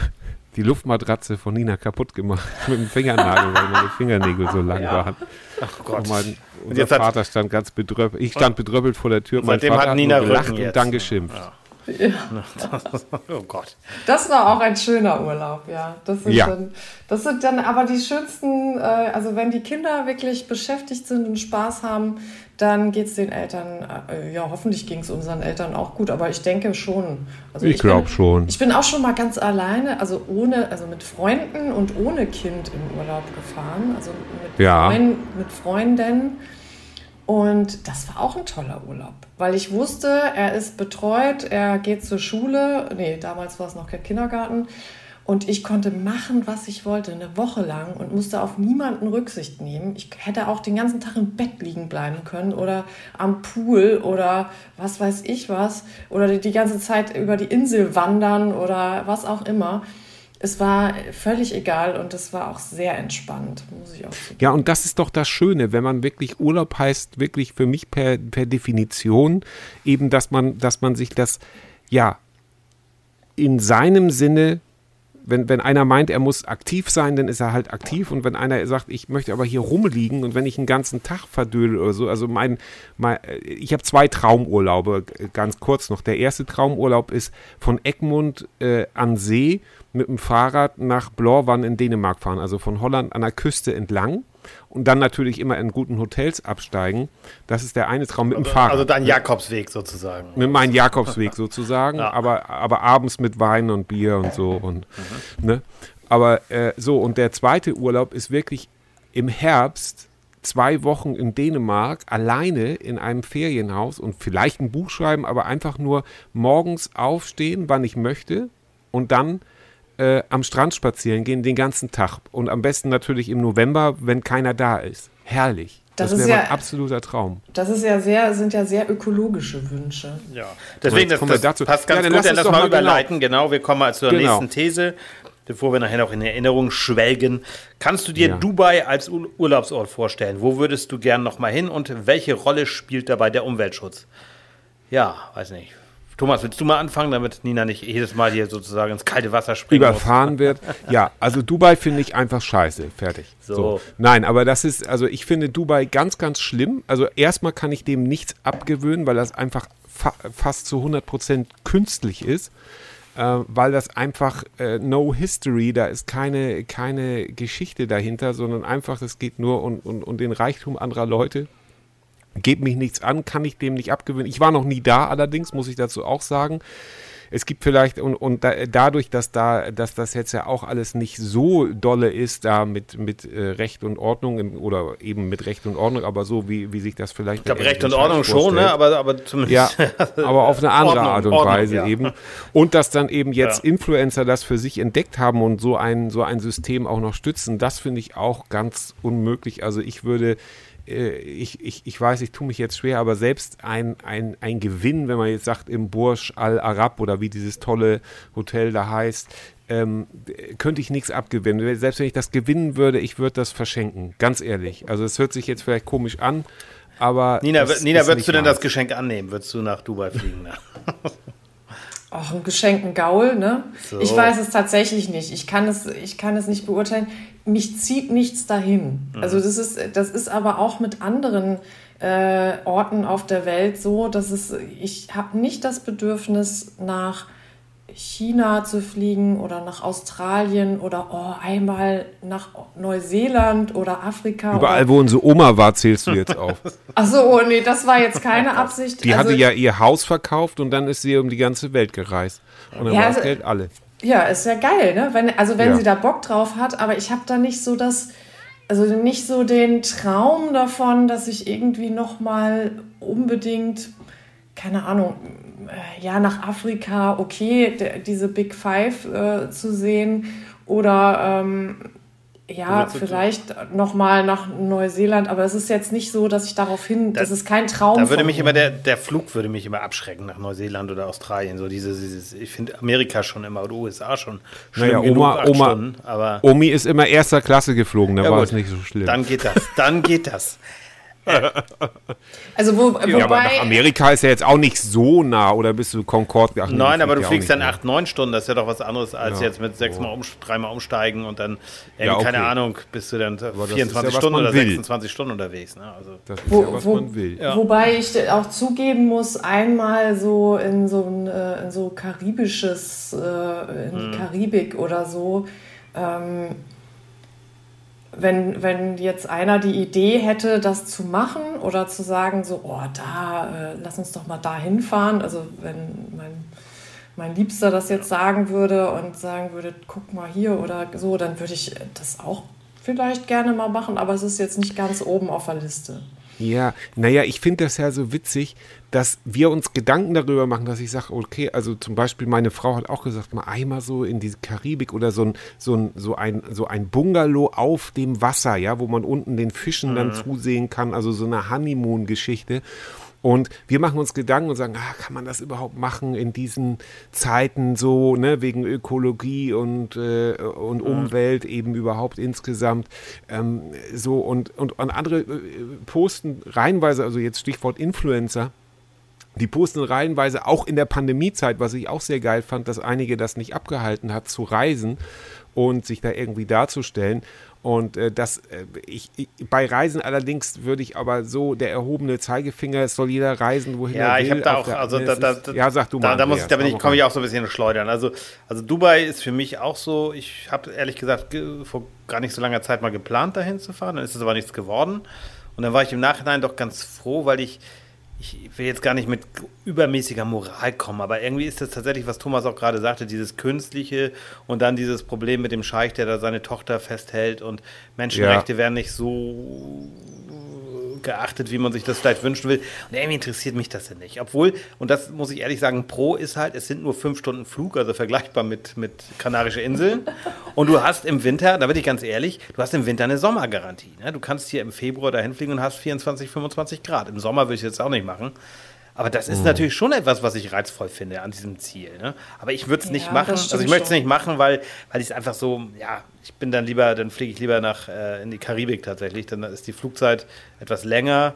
die Luftmatratze von Nina kaputt gemacht [laughs] mit dem Fingernagel, weil meine Fingernägel so lang ja. waren. Ach Gott. Und mein, unser Vater stand ganz bedröppelt. Ich stand bedröppelt vor der Tür. Mein Vater hat Nina gelacht und dann geschimpft. Ja. Ja. [laughs] oh Gott. Das war auch ein schöner Urlaub, ja. Das sind, ja. Dann, das sind dann aber die schönsten, äh, also wenn die Kinder wirklich beschäftigt sind und Spaß haben, dann geht es den Eltern, äh, ja, hoffentlich ging es unseren Eltern auch gut, aber ich denke schon. Also ich, ich glaube schon. Ich bin auch schon mal ganz alleine, also ohne, also mit Freunden und ohne Kind im Urlaub gefahren, also mit, ja. Freund, mit Freunden. Und das war auch ein toller Urlaub, weil ich wusste, er ist betreut, er geht zur Schule. Nee, damals war es noch kein Kindergarten. Und ich konnte machen, was ich wollte, eine Woche lang und musste auf niemanden Rücksicht nehmen. Ich hätte auch den ganzen Tag im Bett liegen bleiben können oder am Pool oder was weiß ich was. Oder die ganze Zeit über die Insel wandern oder was auch immer es war völlig egal und es war auch sehr entspannt, muss ich auch sagen. Ja, und das ist doch das Schöne, wenn man wirklich Urlaub heißt, wirklich für mich per, per Definition eben, dass man, dass man sich das, ja, in seinem Sinne wenn, wenn einer meint, er muss aktiv sein, dann ist er halt aktiv. Und wenn einer sagt, ich möchte aber hier rumliegen und wenn ich einen ganzen Tag verdödel oder so, also mein, mein ich habe zwei Traumurlaube, ganz kurz noch. Der erste Traumurlaub ist von Egmont äh, an See mit dem Fahrrad nach Blåvand in Dänemark fahren, also von Holland an der Küste entlang und dann natürlich immer in guten Hotels absteigen. Das ist der eine Traum mit dem also, Fahrrad. Also dein Jakobsweg sozusagen. Mit meinem Jakobsweg [laughs] sozusagen, ja. aber, aber abends mit Wein und Bier und so. Und, mhm. ne? Aber äh, so, und der zweite Urlaub ist wirklich im Herbst zwei Wochen in Dänemark alleine in einem Ferienhaus und vielleicht ein Buch schreiben, aber einfach nur morgens aufstehen, wann ich möchte und dann äh, am Strand spazieren gehen den ganzen Tag. Und am besten natürlich im November, wenn keiner da ist. Herrlich. Das, das wäre ja, mein absoluter Traum. Das ist ja sehr, sind ja sehr ökologische Wünsche. Ja, deswegen das, das dazu. passt ganz ja, gut, dann lass mal überleiten. Genau. genau, wir kommen mal zur genau. nächsten These, bevor wir nachher noch in Erinnerung schwelgen. Kannst du dir ja. Dubai als Urlaubsort vorstellen? Wo würdest du gern noch mal hin und welche Rolle spielt dabei der Umweltschutz? Ja, weiß nicht. Thomas, willst du mal anfangen, damit Nina nicht jedes Mal hier sozusagen ins kalte Wasser springt? Überfahren muss? wird. Ja, also Dubai finde ich einfach scheiße. Fertig. So. so. Nein, aber das ist, also ich finde Dubai ganz, ganz schlimm. Also erstmal kann ich dem nichts abgewöhnen, weil das einfach fa fast zu 100% künstlich ist. Äh, weil das einfach äh, no history, da ist keine, keine Geschichte dahinter, sondern einfach, es geht nur um, um, um den Reichtum anderer Leute geht mich nichts an, kann ich dem nicht abgewöhnen. Ich war noch nie da, allerdings muss ich dazu auch sagen. Es gibt vielleicht, und, und da, dadurch, dass da, dass das jetzt ja auch alles nicht so dolle ist, da mit, mit äh, Recht und Ordnung im, oder eben mit Recht und Ordnung, aber so wie, wie sich das vielleicht. Ich glaube, Recht und Ordnung schon, ne? aber, aber zumindest. Ja, [laughs] aber auf eine andere Ordnung, Art und Ordnung, Weise ja. eben. Und dass dann eben jetzt ja. Influencer das für sich entdeckt haben und so ein, so ein System auch noch stützen, das finde ich auch ganz unmöglich. Also ich würde ich, ich, ich weiß, ich tue mich jetzt schwer, aber selbst ein, ein, ein Gewinn, wenn man jetzt sagt, im Burj Al Arab oder wie dieses tolle Hotel da heißt, ähm, könnte ich nichts abgewinnen. Selbst wenn ich das gewinnen würde, ich würde das verschenken, ganz ehrlich. Also es hört sich jetzt vielleicht komisch an, aber. Nina, Nina würdest du denn das Geschenk annehmen? Würdest du nach Dubai fliegen? [laughs] Ach, ein Geschenk, ein Gaul, ne? So. Ich weiß es tatsächlich nicht. Ich kann es, ich kann es nicht beurteilen. Mich zieht nichts dahin. Mhm. Also das ist, das ist aber auch mit anderen äh, Orten auf der Welt so, dass es, ich habe nicht das Bedürfnis nach China zu fliegen oder nach Australien oder oh, einmal nach Neuseeland oder Afrika. Überall, wo unsere Oma war, zählst du jetzt auf. [laughs] Achso, oh, nee, das war jetzt keine [laughs] Absicht. Die also, hatte ja ihr Haus verkauft und dann ist sie um die ganze Welt gereist. Und dann ja, war das also Geld alle. Ja, ist ja geil, ne? Wenn, also wenn ja. sie da Bock drauf hat, aber ich habe da nicht so das, also nicht so den Traum davon, dass ich irgendwie nochmal unbedingt, keine Ahnung, ja, nach Afrika, okay, diese Big Five äh, zu sehen oder ähm, ja, vielleicht nochmal nach Neuseeland, aber es ist jetzt nicht so, dass ich darauf hin, das, das ist kein Traum. Da würde mich immer der, der Flug würde mich immer abschrecken nach Neuseeland oder Australien. So dieses, dieses ich finde Amerika schon immer oder USA schon naja, Oma, Oma, Stunden, aber Omi ist immer erster Klasse geflogen, da ja, war gut, es nicht so schlimm. Dann geht das, dann geht das. [laughs] [laughs] Also wo, ja, wobei, aber nach Amerika ist ja jetzt auch nicht so nah, oder bist du Concorde? Ach, Nein, aber du fliegst dann acht, neun Stunden, das ist ja doch was anderes als ja. jetzt mit sechsmal um, dreimal umsteigen und dann, ja, okay. keine Ahnung, bist du dann 24 Stunden oder will. 26 Stunden unterwegs. Ne? Also, das ist wo, ja, was wo, man will. Wobei ich auch zugeben muss, einmal so in so ein äh, in so karibisches, äh, in die mhm. Karibik oder so, ähm, wenn, wenn jetzt einer die Idee hätte, das zu machen oder zu sagen, so, oh, da, äh, lass uns doch mal da hinfahren. Also wenn mein, mein Liebster das jetzt sagen würde und sagen würde, guck mal hier oder so, dann würde ich das auch vielleicht gerne mal machen, aber es ist jetzt nicht ganz oben auf der Liste. Ja, naja, ich finde das ja so witzig, dass wir uns Gedanken darüber machen, dass ich sage, okay, also zum Beispiel meine Frau hat auch gesagt, mal einmal so in die Karibik oder so ein, so ein, so ein, so ein Bungalow auf dem Wasser, ja, wo man unten den Fischen mhm. dann zusehen kann, also so eine Honeymoon-Geschichte. Und wir machen uns Gedanken und sagen, ah, kann man das überhaupt machen in diesen Zeiten so, ne, wegen Ökologie und, äh, und mhm. Umwelt eben überhaupt insgesamt. Ähm, so und, und, und andere äh, posten reihenweise, also jetzt Stichwort Influencer, die posten reihenweise auch in der Pandemiezeit, was ich auch sehr geil fand, dass einige das nicht abgehalten hat zu reisen und sich da irgendwie darzustellen. Und äh, das, äh, ich, ich, bei Reisen allerdings würde ich aber so, der erhobene Zeigefinger, es soll jeder reisen, wohin ja, er will. Ja, ich habe da auch, also da, da, ist, ja, sag du mal. Da, da, muss ich, da bin ich, komme ich auch so ein bisschen schleudern. Also, also Dubai ist für mich auch so, ich habe ehrlich gesagt vor gar nicht so langer Zeit mal geplant, dahin zu fahren, dann ist es aber nichts geworden. Und dann war ich im Nachhinein doch ganz froh, weil ich ich will jetzt gar nicht mit übermäßiger Moral kommen, aber irgendwie ist das tatsächlich, was Thomas auch gerade sagte, dieses Künstliche und dann dieses Problem mit dem Scheich, der da seine Tochter festhält und Menschenrechte ja. werden nicht so geachtet, wie man sich das vielleicht wünschen will. Und irgendwie interessiert mich das ja nicht. Obwohl, und das muss ich ehrlich sagen, Pro ist halt, es sind nur fünf Stunden Flug, also vergleichbar mit, mit Kanarische Inseln. Und du hast im Winter, da bin ich ganz ehrlich, du hast im Winter eine Sommergarantie. Ne? Du kannst hier im Februar dahin fliegen und hast 24, 25 Grad. Im Sommer würde ich jetzt auch nicht machen. Aber das ist mhm. natürlich schon etwas, was ich reizvoll finde an diesem Ziel. Ne? Aber ich würde es nicht machen. Also ich möchte es nicht machen, weil, weil ich es einfach so, ja, ich bin dann lieber, dann fliege ich lieber nach äh, in die Karibik tatsächlich. Dann ist die Flugzeit etwas länger.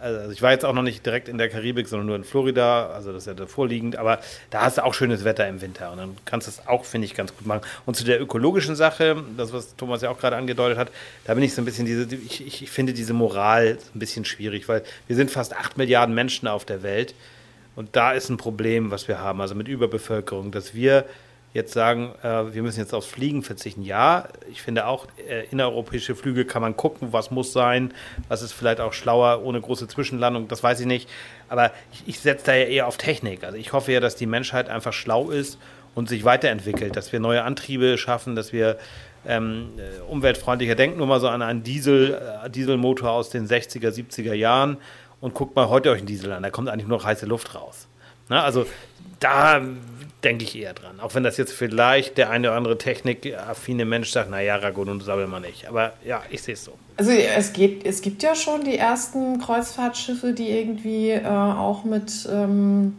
Also ich war jetzt auch noch nicht direkt in der Karibik, sondern nur in Florida, also das ist ja davor liegend, aber da hast du auch schönes Wetter im Winter. Und dann kannst du es auch, finde ich, ganz gut machen. Und zu der ökologischen Sache, das, was Thomas ja auch gerade angedeutet hat, da bin ich so ein bisschen diese, ich, ich finde diese Moral ein bisschen schwierig, weil wir sind fast acht Milliarden Menschen auf der Welt. Und da ist ein Problem, was wir haben, also mit Überbevölkerung, dass wir jetzt sagen, äh, wir müssen jetzt aufs Fliegen verzichten. Ja, ich finde auch, äh, innereuropäische Flüge kann man gucken, was muss sein, was ist vielleicht auch schlauer ohne große Zwischenlandung, das weiß ich nicht. Aber ich, ich setze da ja eher auf Technik. Also ich hoffe ja, dass die Menschheit einfach schlau ist und sich weiterentwickelt, dass wir neue Antriebe schaffen, dass wir ähm, äh, umweltfreundlicher denken. Nur mal so an einen Diesel, äh, Dieselmotor aus den 60er, 70er Jahren und guckt mal heute euch einen Diesel an, da kommt eigentlich nur noch heiße Luft raus. Na, also da denke ich eher dran. Auch wenn das jetzt vielleicht der eine oder andere technikaffine Mensch sagt, naja, Ragon und mal nicht. Aber ja, ich sehe es so. Also es, geht, es gibt ja schon die ersten Kreuzfahrtschiffe, die irgendwie äh, auch mit, ähm,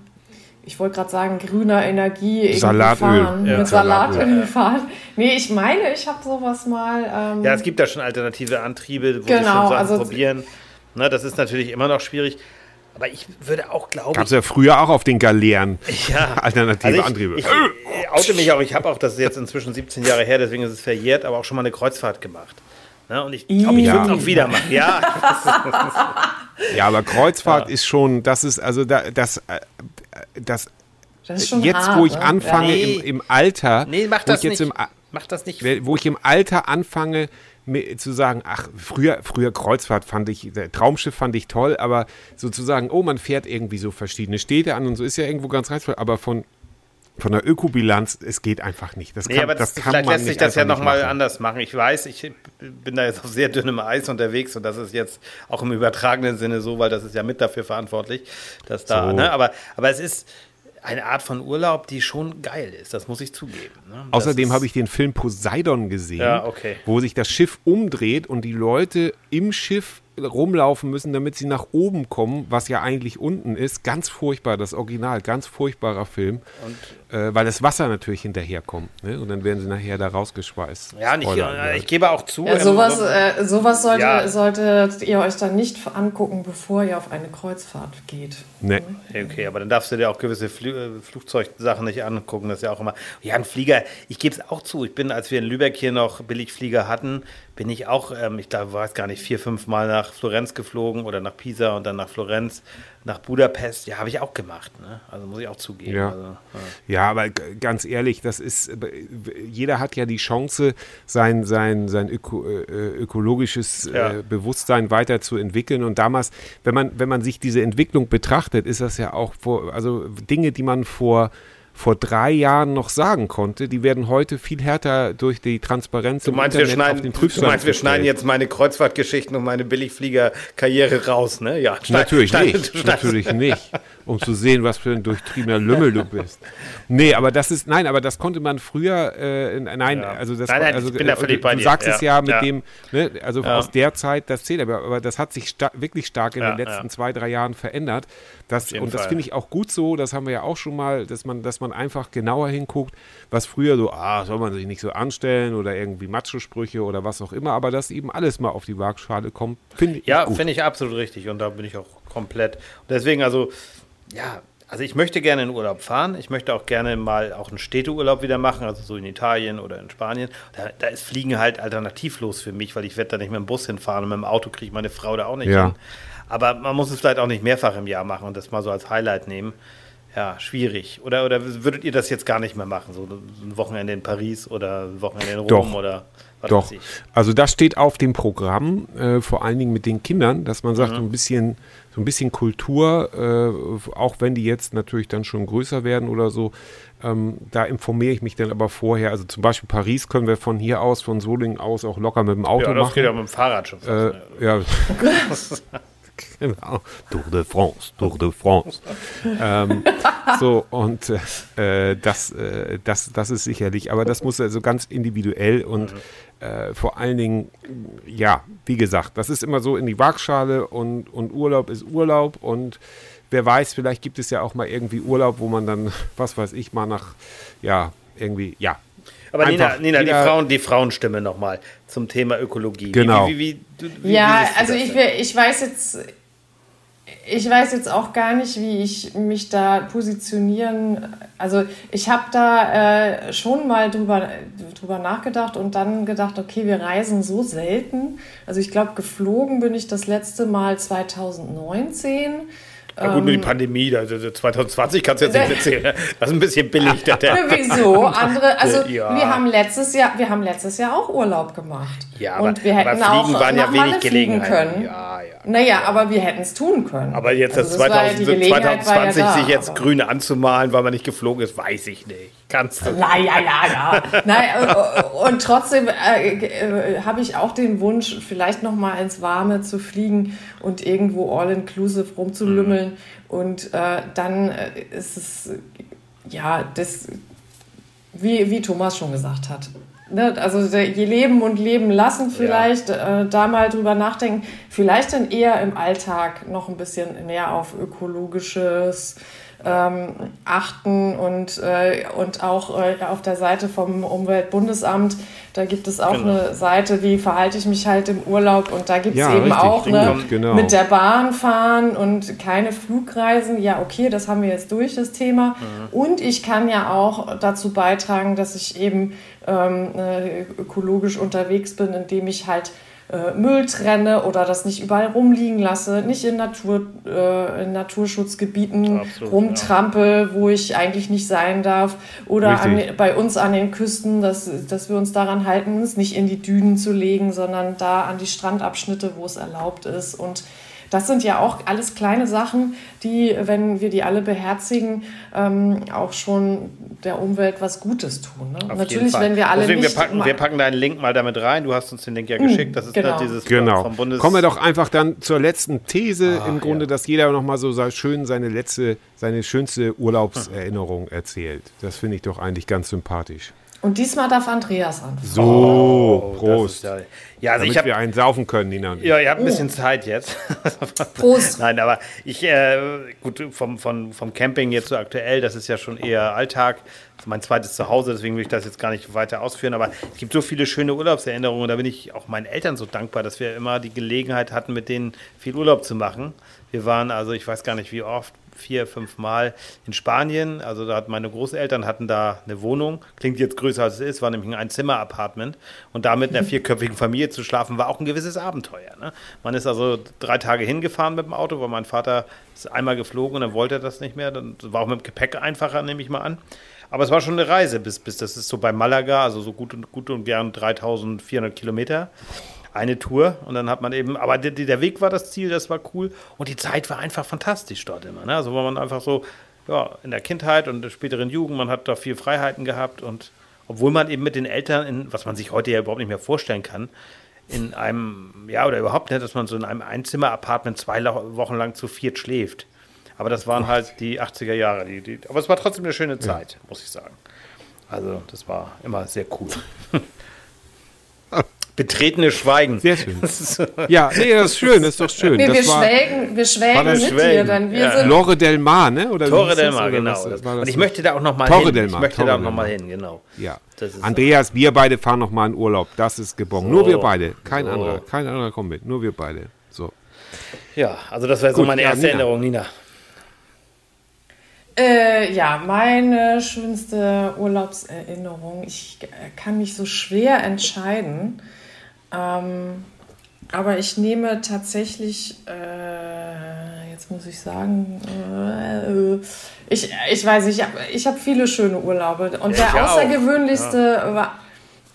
ich wollte gerade sagen, grüner Energie Salatöl. fahren. Ja. Mit Salatöl, Salatöl fahren. Nee, ich meine, ich habe sowas mal. Ähm, ja, es gibt da schon alternative Antriebe, wo genau, sie schon Sachen also probieren. Na, das ist natürlich immer noch schwierig. Aber ich würde auch glauben. Gab es ja früher auch auf den Galeeren [laughs] ja. alternative also ich, Antriebe. Ich, ich oute mich auch, ich habe auch, das ist jetzt inzwischen 17 Jahre her, deswegen ist es verjährt, aber auch schon mal eine Kreuzfahrt gemacht. Ne? Und ich glaube, ich ja. würde es auch wieder machen. Ja. [laughs] ja, aber Kreuzfahrt ja. ist schon, das ist also da, das, äh, das, das jetzt, hart, wo ich ne? anfange nee. im, im, Alter, nee, mach das nicht. Im, mach das nicht. Wo ich im Alter anfange, zu sagen, ach, früher, früher Kreuzfahrt fand ich, Traumschiff fand ich toll, aber sozusagen, oh, man fährt irgendwie so verschiedene Städte an und so ist ja irgendwo ganz reizvoll, aber von, von der Ökobilanz, es geht einfach nicht. Das kann, nee, aber das, das kann vielleicht lässt sich das ja nochmal anders machen. Ich weiß, ich bin da jetzt auf sehr dünnem Eis unterwegs und das ist jetzt auch im übertragenen Sinne so, weil das ist ja mit dafür verantwortlich, dass da, so. ne, aber, aber es ist, eine Art von Urlaub, die schon geil ist, das muss ich zugeben. Ne? Außerdem habe ich den Film Poseidon gesehen, ja, okay. wo sich das Schiff umdreht und die Leute im Schiff rumlaufen müssen, damit sie nach oben kommen, was ja eigentlich unten ist. Ganz furchtbar, das Original, ganz furchtbarer Film. Und äh, weil das Wasser natürlich hinterherkommt. Ne? Und dann werden sie nachher da rausgeschweißt. Ja, nicht, äh, ich gebe auch zu. Ja, ähm, sowas, äh, sowas sollte, ja. solltet ihr euch dann nicht angucken, bevor ihr auf eine Kreuzfahrt geht. Nee. Okay, aber dann darfst du dir auch gewisse Fl äh, Flugzeugsachen nicht angucken. Das ist ja auch immer. Ja, ein Flieger, ich gebe es auch zu. Ich bin, als wir in Lübeck hier noch Billigflieger hatten, bin ich auch, ähm, ich glaube, weiß gar nicht, vier, fünf Mal nach Florenz geflogen oder nach Pisa und dann nach Florenz nach Budapest, ja, habe ich auch gemacht. Ne? Also muss ich auch zugeben. Ja. Also, ja. ja. aber ganz ehrlich, das ist, jeder hat ja die Chance, sein, sein, sein öko, ökologisches ja. äh, Bewusstsein weiterzuentwickeln. Und damals, wenn man, wenn man sich diese Entwicklung betrachtet, ist das ja auch vor, also Dinge, die man vor vor drei Jahren noch sagen konnte, die werden heute viel härter durch die Transparenz du meinst, Internet wir schneiden, auf den Prüfstand Du meinst, wir schneiden jetzt meine Kreuzfahrtgeschichten und meine Billigfliegerkarriere raus, ne? Ja, schneid, natürlich schneid, nicht, schneid. natürlich nicht, um zu sehen, was für ein durchtriebener Lümmel du bist. Nee, aber das ist, nein, aber das konnte man früher, äh, nein, ja. also das, nein, nein, also, ich bin da völlig bei dir. Du sagst ja. es ja mit ja. dem, ne, also aus der Zeit, das zählt, aber, aber das hat sich sta wirklich stark in den letzten zwei, drei Jahren verändert. Das, und das finde ich auch gut so, das haben wir ja auch schon mal, dass man, dass man einfach genauer hinguckt, was früher so, ah, soll man sich nicht so anstellen oder irgendwie Macho-Sprüche oder was auch immer, aber dass eben alles mal auf die Waagschale kommt, finde ich Ja, finde ich absolut richtig und da bin ich auch komplett. Und deswegen, also, ja, also ich möchte gerne in Urlaub fahren. Ich möchte auch gerne mal auch einen Städteurlaub wieder machen, also so in Italien oder in Spanien. Da, da ist Fliegen halt alternativlos für mich, weil ich werde da nicht mit dem Bus hinfahren und mit dem Auto kriege ich meine Frau da auch nicht ja. hin. Aber man muss es vielleicht auch nicht mehrfach im Jahr machen und das mal so als Highlight nehmen. Ja, schwierig. Oder, oder würdet ihr das jetzt gar nicht mehr machen? So ein Wochenende in Paris oder ein Wochenende in Rom Doch. oder was Doch. Also das steht auf dem Programm, äh, vor allen Dingen mit den Kindern, dass man sagt, mhm. ein bisschen, so ein bisschen Kultur, äh, auch wenn die jetzt natürlich dann schon größer werden oder so, ähm, da informiere ich mich dann aber vorher. Also zum Beispiel Paris können wir von hier aus, von Solingen aus auch locker mit dem Auto machen. Ja, das machen. geht ja mit dem Fahrrad schon. Äh, ja. [laughs] [laughs] Genau. Tour de France, Tour de France. ähm, so, und äh, das, äh, das, das ist sicherlich, aber das muss also ganz individuell und äh, vor allen Dingen, ja, wie gesagt, das ist immer so in die Waagschale und, und Urlaub ist Urlaub und wer weiß, vielleicht gibt es ja auch mal irgendwie Urlaub, wo man dann, [laughs] was weiß ich, mal nach, ja, irgendwie, ja, aber Nina, Nina die, Frauen, die Frauenstimme nochmal zum Thema Ökologie. Genau. Wie, wie, wie, ja, also ich, ich weiß jetzt, ich weiß jetzt auch gar nicht, wie ich mich da positionieren. Also ich habe da äh, schon mal drüber, drüber nachgedacht und dann gedacht, okay, wir reisen so selten. Also ich glaube, geflogen bin ich das letzte Mal 2019. Ja gut, nur die ähm, Pandemie, also 2020 kannst du jetzt nicht [laughs] erzählen. Das ist ein bisschen billig. Der, Wieso? Andere, [laughs] also ja. wir haben letztes Jahr, wir haben letztes Jahr auch Urlaub gemacht. Ja, aber, und wir hätten aber Fliegen auch waren ja wenig fliegen können. Ja, ja. Naja, aber wir hätten es tun können. Aber jetzt also das, das 2000, 2020 ja da, sich jetzt grün anzumalen, weil man nicht geflogen ist, weiß ich nicht. Kannst du. Na ja, ja, ja. Nein, und trotzdem äh, äh, habe ich auch den Wunsch, vielleicht noch mal ins Warme zu fliegen und irgendwo all-inclusive rumzulümmeln. Mhm. Und äh, dann äh, ist es, ja, das, wie, wie Thomas schon gesagt hat, ne, also je leben und leben lassen vielleicht, ja. äh, da mal drüber nachdenken, vielleicht dann eher im Alltag noch ein bisschen mehr auf ökologisches ähm, achten und, äh, und auch äh, auf der Seite vom Umweltbundesamt, da gibt es auch genau. eine Seite, wie verhalte ich mich halt im Urlaub und da gibt es ja, eben richtig, auch ne, genau. mit der Bahn fahren und keine Flugreisen. Ja, okay, das haben wir jetzt durch, das Thema. Mhm. Und ich kann ja auch dazu beitragen, dass ich eben ähm, äh, ökologisch unterwegs bin, indem ich halt äh, Müll trenne oder das nicht überall rumliegen lasse, nicht in, Natur, äh, in Naturschutzgebieten Absolut, rumtrampel, ja. wo ich eigentlich nicht sein darf. Oder an, bei uns an den Küsten, dass, dass wir uns daran halten, es nicht in die Dünen zu legen, sondern da an die Strandabschnitte, wo es erlaubt ist. Und das sind ja auch alles kleine Sachen, die, wenn wir die alle beherzigen, ähm, auch schon der Umwelt was Gutes tun. Ne? Natürlich, wenn wir alle Deswegen, nicht wir packen, wir packen deinen Link mal damit rein. Du hast uns den Link ja hm, geschickt. Das ist genau. halt dieses genau. vom Bundes... Kommen wir doch einfach dann zur letzten These ah, im Grunde, ja. dass jeder noch mal so schön seine letzte, seine schönste Urlaubserinnerung erzählt. Das finde ich doch eigentlich ganz sympathisch. Und diesmal darf Andreas anfangen. So, oh, Prost. Ja, ja, also Damit ich hab, wir einen saufen können, Nina. Ja, ihr habt ein bisschen. Zeit jetzt. [laughs] Prost. Nein, aber ich, äh, gut, vom, vom, vom Camping jetzt so aktuell, das ist ja schon eher Alltag. Das ist mein zweites Zuhause, deswegen will ich das jetzt gar nicht weiter ausführen. Aber es gibt so viele schöne Urlaubserinnerungen. Da bin ich auch meinen Eltern so dankbar, dass wir immer die Gelegenheit hatten, mit denen viel Urlaub zu machen. Wir waren also, ich weiß gar nicht wie oft, vier, fünf Mal in Spanien. Also da hat meine Großeltern hatten da eine Wohnung. Klingt jetzt größer als es ist, war nämlich ein Einzimmer-Apartment. Und da mit einer vierköpfigen Familie zu schlafen, war auch ein gewisses Abenteuer. Ne? Man ist also drei Tage hingefahren mit dem Auto, weil mein Vater ist einmal geflogen und dann wollte er das nicht mehr. Dann war auch mit dem Gepäck einfacher, nehme ich mal an. Aber es war schon eine Reise bis, bis das ist so bei Malaga, also so gut und, gut und gern 3400 Kilometer eine Tour und dann hat man eben, aber der, der, Weg war das Ziel, das war cool und die Zeit war einfach fantastisch dort immer. Ne? Also war man einfach so, ja, in der Kindheit und der späteren Jugend, man hat da viel Freiheiten gehabt und obwohl man eben mit den Eltern, in, was man sich heute ja überhaupt nicht mehr vorstellen kann, in einem, ja, oder überhaupt nicht, dass man so in einem Einzimmer-Apartment zwei Wochen lang zu viert schläft. Aber das waren halt die 80er Jahre. Die, die, aber es war trotzdem eine schöne Zeit, ja. muss ich sagen. Also, das war immer sehr cool. [laughs] Betretene Schweigen. Sehr schön. [laughs] ja, nee, das ist schön, das ist doch schön. Nee, das wir, war, schwelgen, wir schwelgen mit schwelgen. dir, denn wir ja. sind Lore del Mar, ne? Oder Torre del Mar, genau. Das, Und ich möchte da auch noch mal Torre hin. Del Mar. Ich möchte Torre da auch noch mal hin, genau. Ja. Andreas, wir beide fahren noch mal in Urlaub. Das ist gebongt. So. Nur wir beide, kein so. anderer, kein anderer kommt mit. Nur wir beide. So. Ja, also das wäre so meine erste ja, Nina. Erinnerung, Nina. Äh, ja, meine schönste Urlaubserinnerung. Ich kann mich so schwer entscheiden. Ähm, aber ich nehme tatsächlich, äh, jetzt muss ich sagen, äh, ich, ich weiß nicht, ich habe ich hab viele schöne Urlaube. Und ja, der außergewöhnlichste ja. war.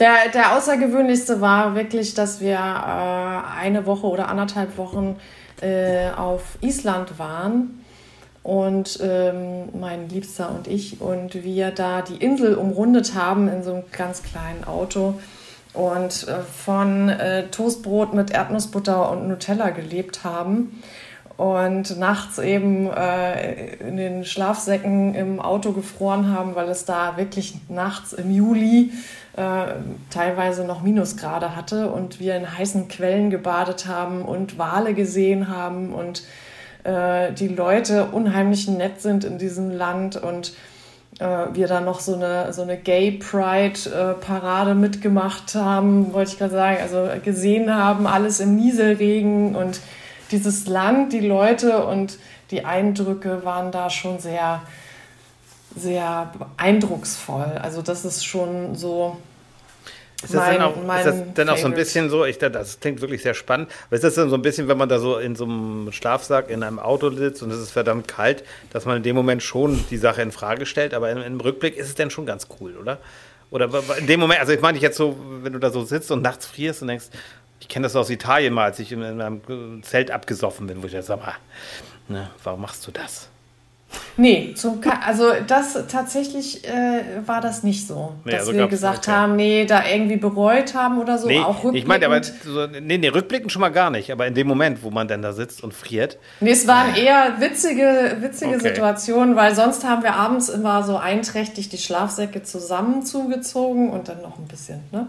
Der, der außergewöhnlichste war wirklich, dass wir äh, eine Woche oder anderthalb Wochen äh, auf Island waren und ähm, mein Liebster und ich und wir da die Insel umrundet haben in so einem ganz kleinen Auto und äh, von äh, Toastbrot mit Erdnussbutter und Nutella gelebt haben und nachts eben äh, in den Schlafsäcken im Auto gefroren haben, weil es da wirklich nachts im Juli äh, teilweise noch Minusgrade hatte und wir in heißen Quellen gebadet haben und Wale gesehen haben und äh, die Leute unheimlich nett sind in diesem Land und wir da noch so eine, so eine Gay Pride-Parade äh, mitgemacht haben, wollte ich gerade sagen, also gesehen haben, alles im Nieselregen und dieses Land, die Leute und die Eindrücke waren da schon sehr, sehr eindrucksvoll. Also das ist schon so ist das, mein, dann, auch, ist das dann auch so ein bisschen so, ich, das klingt wirklich sehr spannend, aber ist das dann so ein bisschen, wenn man da so in so einem Schlafsack in einem Auto sitzt und es ist verdammt kalt, dass man in dem Moment schon die Sache in Frage stellt, aber im, im Rückblick ist es dann schon ganz cool, oder? Oder in dem Moment, also ich meine ich jetzt so, wenn du da so sitzt und nachts frierst und denkst, ich kenne das aus Italien mal, als ich in, in einem Zelt abgesoffen bin, wo ich da sag mal, ne, warum machst du das? Nee, zum also das tatsächlich äh, war das nicht so, nee, dass also wir gesagt okay. haben, nee, da irgendwie bereut haben oder so. Nee, auch. Ich meine, aber so, nee, nee, rückblickend schon mal gar nicht, aber in dem Moment, wo man dann da sitzt und friert. Nee, es waren eher witzige, witzige okay. Situationen, weil sonst haben wir abends immer so einträchtig die Schlafsäcke zusammen zugezogen und dann noch ein bisschen, ne?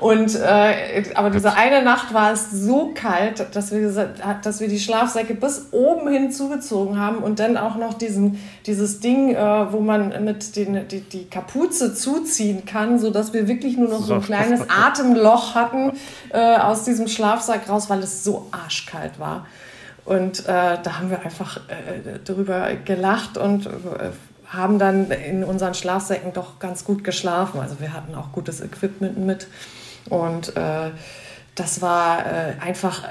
Und äh, aber diese eine Nacht war es so kalt, dass wir, dass wir die Schlafsäcke bis oben hin zugezogen haben und dann auch noch diesen, dieses Ding, äh, wo man mit den, die, die Kapuze zuziehen kann, sodass wir wirklich nur noch so ein kleines [laughs] Atemloch hatten äh, aus diesem Schlafsack raus, weil es so arschkalt war. Und äh, da haben wir einfach äh, drüber gelacht und äh, haben dann in unseren Schlafsäcken doch ganz gut geschlafen. Also wir hatten auch gutes Equipment mit. Und äh, das war äh, einfach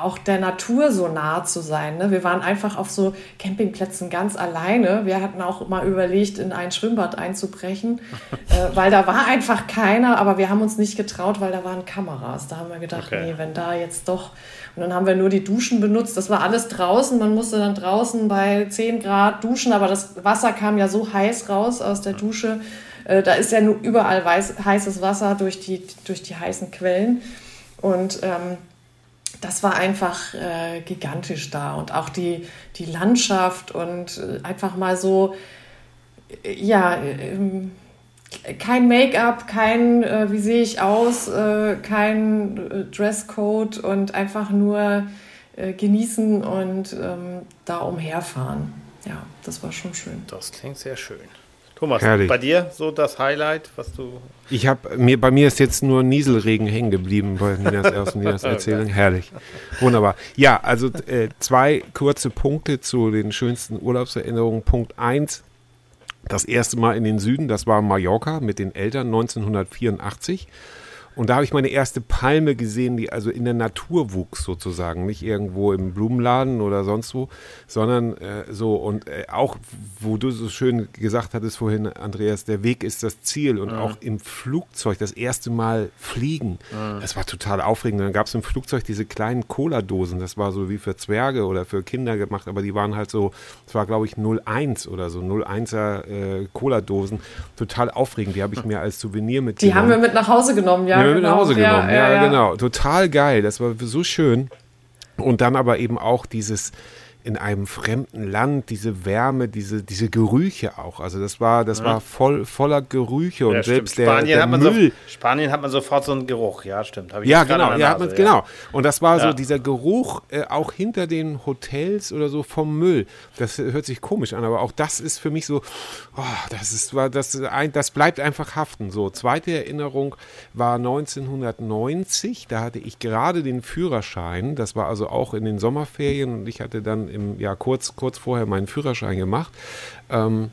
auch der Natur so nah zu sein. Ne? Wir waren einfach auf so Campingplätzen ganz alleine. Wir hatten auch mal überlegt, in ein Schwimmbad einzubrechen, [laughs] äh, weil da war einfach keiner, aber wir haben uns nicht getraut, weil da waren Kameras. Da haben wir gedacht, okay. nee, wenn da jetzt doch. Und dann haben wir nur die Duschen benutzt. Das war alles draußen. Man musste dann draußen bei 10 Grad duschen, aber das Wasser kam ja so heiß raus aus der Dusche äh, da ist ja nur überall weiß, heißes Wasser durch die, durch die heißen Quellen. Und ähm, das war einfach äh, gigantisch da. Und auch die, die Landschaft und äh, einfach mal so, äh, ja, ähm, kein Make-up, kein äh, wie sehe ich aus, äh, kein Dresscode und einfach nur genießen und ähm, da umherfahren. Ja, das war schon schön. Das klingt sehr schön. Thomas, Herrlich. bei dir so das Highlight, was du. Ich habe mir bei mir ist jetzt nur Nieselregen hängen geblieben bei Ninas [laughs] ersten Ninas Erzählung. Herrlich. Wunderbar. Ja, also äh, zwei kurze Punkte zu den schönsten Urlaubserinnerungen. Punkt 1. Das erste Mal in den Süden, das war Mallorca mit den Eltern 1984. Und da habe ich meine erste Palme gesehen, die also in der Natur wuchs sozusagen, nicht irgendwo im Blumenladen oder sonst wo, sondern äh, so und äh, auch, wo du so schön gesagt hattest vorhin, Andreas, der Weg ist das Ziel und mhm. auch im Flugzeug das erste Mal fliegen, mhm. das war total aufregend. Dann gab es im Flugzeug diese kleinen Cola-Dosen, das war so wie für Zwerge oder für Kinder gemacht, aber die waren halt so, das war glaube ich 01 oder so, 01er äh, Cola-Dosen, total aufregend. Die habe ich mir als Souvenir mitgenommen. Die haben wir mit nach Hause genommen, ja. Ja, genau. mit nach Hause genommen. Ja, ja, ja, genau. Total geil. Das war so schön. Und dann aber eben auch dieses, in einem fremden Land, diese Wärme, diese, diese Gerüche auch. Also das war, das ja. war voll, voller Gerüche und ja, selbst der, Spanien der hat Müll. So, Spanien hat man sofort so einen Geruch, ja, stimmt. ja, genau, ja, man, genau. Und das war so dieser Geruch äh, auch hinter den Hotels oder so vom Müll. Das hört sich komisch an, aber auch das ist für mich so, oh, das ist, war, das, ein, das bleibt einfach haften. So, zweite Erinnerung war 1990, da hatte ich gerade den Führerschein, das war also auch in den Sommerferien und ich hatte dann im Jahr kurz, kurz vorher meinen Führerschein gemacht. Ähm,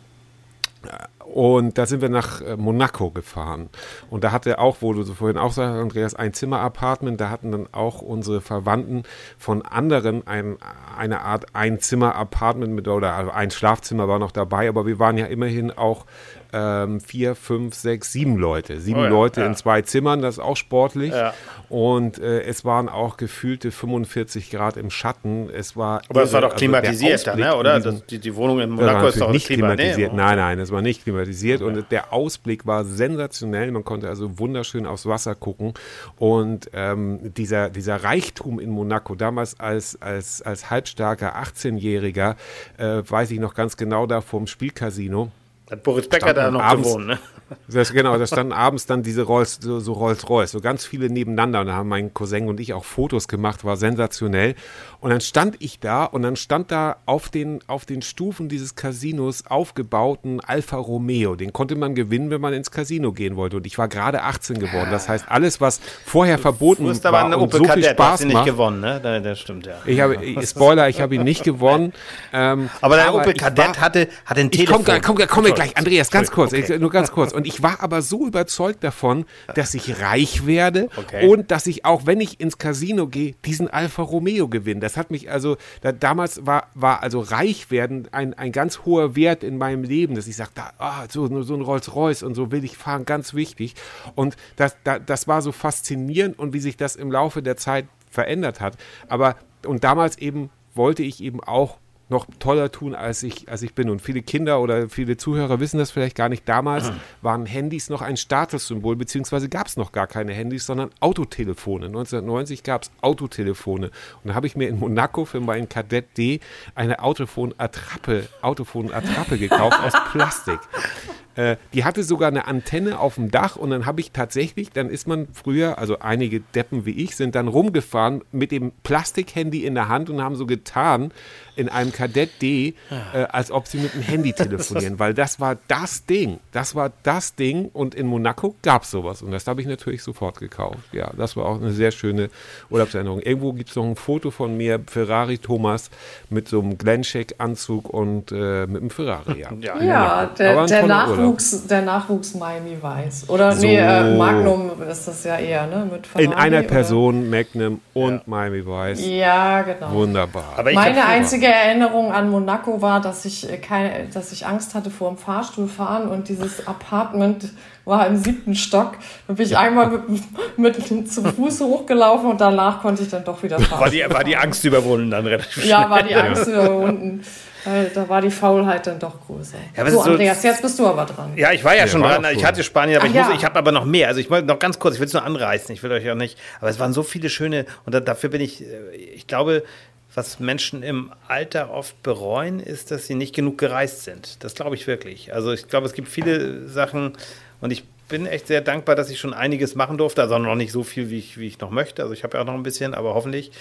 und da sind wir nach äh, Monaco gefahren. Und da hatte auch, wo du so vorhin auch sagst, Andreas, ein Zimmer-Apartment. Da hatten dann auch unsere Verwandten von anderen ein, eine Art Ein-Zimmer-Apartment mit, oder also ein Schlafzimmer war noch dabei. Aber wir waren ja immerhin auch ähm, vier, fünf, sechs, sieben Leute. Sieben oh ja, Leute ja. in zwei Zimmern, das ist auch sportlich. Ja. Und äh, es waren auch gefühlte 45 Grad im Schatten. Es war Aber es war doch also klimatisiert also dann, ne? oder? Das, die, die Wohnung in Monaco ist doch nicht klimatisiert. Nein, nein, es war nicht klimatisiert. Und der Ausblick war sensationell. Man konnte also wunderschön aufs Wasser gucken. Und ähm, dieser, dieser Reichtum in Monaco, damals als, als, als halbstarker 18-Jähriger, äh, weiß ich noch ganz genau da vorm Spielcasino hat Boris Becker da noch abends, gewohnt, ne? [laughs] Das, genau, da standen abends dann diese Rolls, so, so Rolls-Royce, so ganz viele nebeneinander. Und da haben mein Cousin und ich auch Fotos gemacht, war sensationell. Und dann stand ich da und dann stand da auf den, auf den Stufen dieses Casinos aufgebauten Alfa Romeo. Den konnte man gewinnen, wenn man ins Casino gehen wollte. Und ich war gerade 18 geworden. Das heißt, alles, was vorher du verboten war aber eine und so viel Kadett, Spaß nicht gewonnen, ne? Das stimmt, ja. Ich habe, [laughs] Spoiler, ich habe ihn nicht gewonnen. [laughs] Ähm, aber der Opel Kadett hatte, hatte ein Telefon. Ich komme komm, komm, komm gleich, Andreas, ganz kurz, okay. ich, nur ganz kurz. Und ich war aber so überzeugt davon, dass ich reich werde okay. und dass ich auch, wenn ich ins Casino gehe, diesen Alfa Romeo gewinne. Das hat mich also, da, damals war, war also reich werden ein, ein ganz hoher Wert in meinem Leben, dass ich sagte, ah, so, so ein Rolls-Royce und so will ich fahren, ganz wichtig. Und das, das, das war so faszinierend und wie sich das im Laufe der Zeit verändert hat. Aber, und damals eben wollte ich eben auch noch toller tun, als ich, als ich bin. Und viele Kinder oder viele Zuhörer wissen das vielleicht gar nicht. Damals [clears throat] waren Handys noch ein Statussymbol, beziehungsweise gab es noch gar keine Handys, sondern Autotelefone. 1990 gab es Autotelefone. Und da habe ich mir in Monaco für meinen Kadett D eine Autophon-Attrappe Autophon gekauft [laughs] aus Plastik. Äh, die hatte sogar eine Antenne auf dem Dach und dann habe ich tatsächlich, dann ist man früher, also einige Deppen wie ich, sind dann rumgefahren mit dem Plastikhandy in der Hand und haben so getan in einem Kadett D, äh, als ob sie mit dem Handy [laughs] telefonieren, weil das war das Ding. Das war das Ding und in Monaco gab es sowas und das habe ich natürlich sofort gekauft. Ja, das war auch eine sehr schöne Urlaubserinnerung. Irgendwo gibt es noch ein Foto von mir, Ferrari Thomas, mit so einem Glencheck-Anzug und äh, mit einem Ferrari. Ja, ja, ja der, der Nachwuchs Nachwuchs, der Nachwuchs Miami Weiß. Oder so. nee, äh, Magnum ist das ja eher, ne? Mit Ferrari, In einer Person oder? Magnum und ja. Miami Weiß. Ja, genau. Wunderbar. Meine einzige Erinnerung an Monaco war, dass ich, äh, keine, dass ich Angst hatte vor dem Fahrstuhl fahren und dieses Apartment war im siebten Stock. Da bin ich ja. einmal mit, mit zum Fuß hochgelaufen und danach konnte ich dann doch wieder fahren. War die, war die Angst überwunden dann relativ schnell? Ja, war die Angst überwunden. Weil da war die Faulheit dann doch größer. Ja, so, Andreas, jetzt bist du aber dran. Ja, ich war ja, ja schon dran. Ich hatte Spanien, aber Ach, ich, muss, ja. ich habe aber noch mehr. Also ich wollte noch ganz kurz, ich will es nur anreißen, ich will euch auch nicht. Aber es waren so viele schöne, und da, dafür bin ich, äh, ich glaube, was Menschen im Alter oft bereuen, ist, dass sie nicht genug gereist sind. Das glaube ich wirklich. Also ich glaube, es gibt viele Sachen, Und ich bin echt sehr dankbar, dass ich schon einiges machen durfte. Also noch nicht so viel, wie ich, wie ich noch möchte. Also ich habe ja auch noch ein bisschen, aber hoffentlich.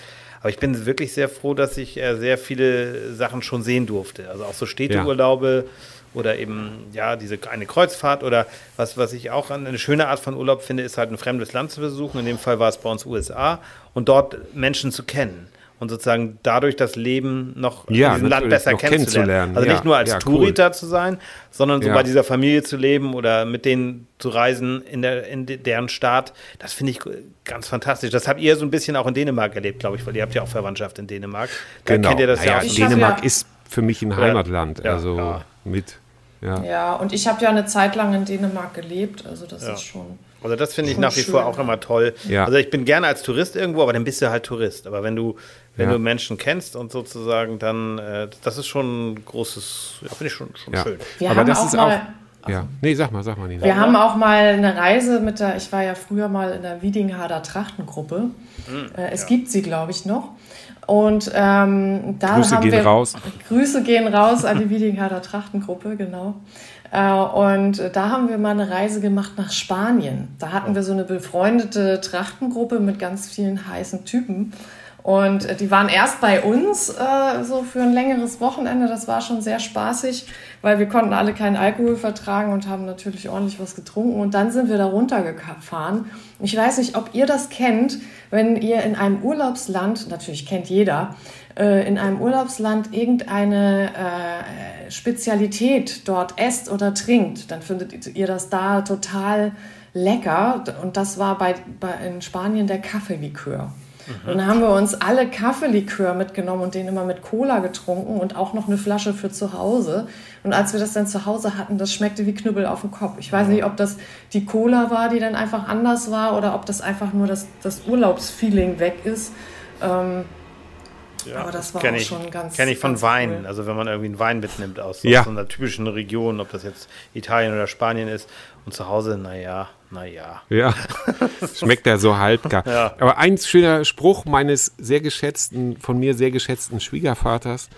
Aber ich bin wirklich sehr froh, dass ich äh, sehr viele Sachen schon sehen durfte. Also auch so Städteurlaube ja. oder eben, ja, diese eine Kreuzfahrt oder was, was ich auch eine schöne Art von Urlaub finde, ist halt ein fremdes Land zu besuchen. In dem Fall war es bei uns USA und dort Menschen zu kennen und sozusagen dadurch das Leben noch ja, in diesem Land besser kennenzulernen. kennenzulernen. Also nicht nur als ja, Touri cool. zu sein, sondern so ja. bei dieser Familie zu leben oder mit denen zu reisen in, der, in deren Staat. Das finde ich ganz fantastisch. Das habt ihr so ein bisschen auch in Dänemark erlebt, glaube ich, weil ihr habt ja auch Verwandtschaft in Dänemark. Da genau. kennt ihr das naja, ja auch. Dänemark ist für mich ein Heimatland, also mit. Ja. ja, und ich habe ja eine Zeit lang in Dänemark gelebt, also das ist schon also das finde ich nach wie schön. vor auch immer toll. Ja. Also ich bin gerne als Tourist irgendwo, aber dann bist du halt Tourist. Aber wenn du, wenn ja. du Menschen kennst und sozusagen, dann, äh, das ist schon ein großes, ja, finde ich schon, schon ja. schön. Wir aber das ist auch, ja, nee, sag mal, sag mal. Nina. Wir haben auch mal eine Reise mit der, ich war ja früher mal in der Wiedingharder Trachtengruppe. Mhm, es gibt sie, glaube ich, noch. Und ähm, da Grüße haben gehen wir, raus. Grüße gehen raus an die Wiedingharder Trachtengruppe, genau. Äh, und da haben wir mal eine Reise gemacht nach Spanien. Da hatten wir so eine befreundete Trachtengruppe mit ganz vielen heißen Typen. Und äh, die waren erst bei uns äh, so für ein längeres Wochenende. Das war schon sehr spaßig, weil wir konnten alle keinen Alkohol vertragen und haben natürlich ordentlich was getrunken. Und dann sind wir da runtergefahren. Ich weiß nicht, ob ihr das kennt, wenn ihr in einem Urlaubsland, natürlich kennt jeder, äh, in einem Urlaubsland irgendeine äh, Spezialität dort esst oder trinkt, dann findet ihr das da total lecker. Und das war bei, bei in Spanien der Kaffeelikör. Mhm. Und dann haben wir uns alle Kaffeelikör mitgenommen und den immer mit Cola getrunken und auch noch eine Flasche für zu Hause. Und als wir das dann zu Hause hatten, das schmeckte wie Knüppel auf dem Kopf. Ich weiß nicht, ob das die Cola war, die dann einfach anders war oder ob das einfach nur das, das Urlaubsfeeling weg ist. Ähm, ja, aber das war auch ich, schon ganz. Kenne ich von Wein. Cool. Also wenn man irgendwie einen Wein mitnimmt aus, ja. aus so einer typischen Region, ob das jetzt Italien oder Spanien ist, und zu Hause, naja, naja. Ja, [laughs] schmeckt ja so halbgar. Ja. Aber ein schöner Spruch meines sehr geschätzten, von mir sehr geschätzten Schwiegervaters.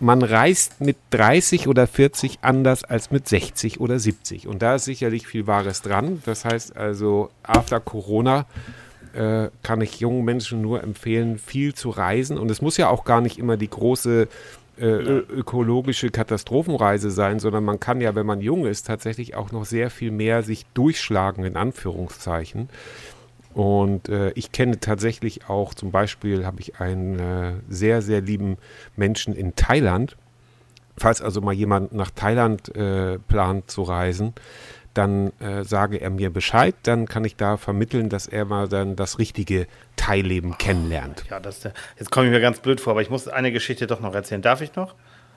Man reist mit 30 oder 40 anders als mit 60 oder 70. Und da ist sicherlich viel Wahres dran. Das heißt also, after Corona äh, kann ich jungen Menschen nur empfehlen, viel zu reisen. Und es muss ja auch gar nicht immer die große äh, ökologische Katastrophenreise sein, sondern man kann ja, wenn man jung ist, tatsächlich auch noch sehr viel mehr sich durchschlagen, in Anführungszeichen. Und äh, ich kenne tatsächlich auch, zum Beispiel habe ich einen äh, sehr, sehr lieben Menschen in Thailand. Falls also mal jemand nach Thailand äh, plant zu reisen, dann äh, sage er mir Bescheid, dann kann ich da vermitteln, dass er mal dann das richtige Teilleben kennenlernt. Ja, das, jetzt komme ich mir ganz blöd vor, aber ich muss eine Geschichte doch noch erzählen. Darf ich noch?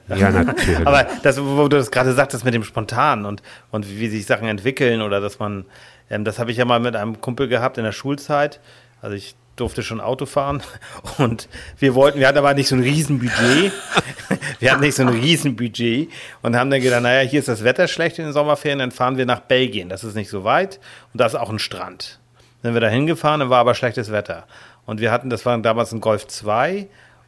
Ja, [laughs] natürlich. aber das, wo du das gerade sagtest mit dem Spontan und, und wie sich Sachen entwickeln oder dass man, ähm, das habe ich ja mal mit einem Kumpel gehabt in der Schulzeit. Also ich durfte schon Auto fahren und wir wollten, wir hatten aber nicht so ein Riesenbudget. [laughs] wir hatten nicht so ein Riesenbudget und haben dann gedacht, naja, hier ist das Wetter schlecht in den Sommerferien, dann fahren wir nach Belgien. Das ist nicht so weit und da ist auch ein Strand. Dann sind wir da hingefahren, dann war aber schlechtes Wetter. Und wir hatten, das war damals ein Golf 2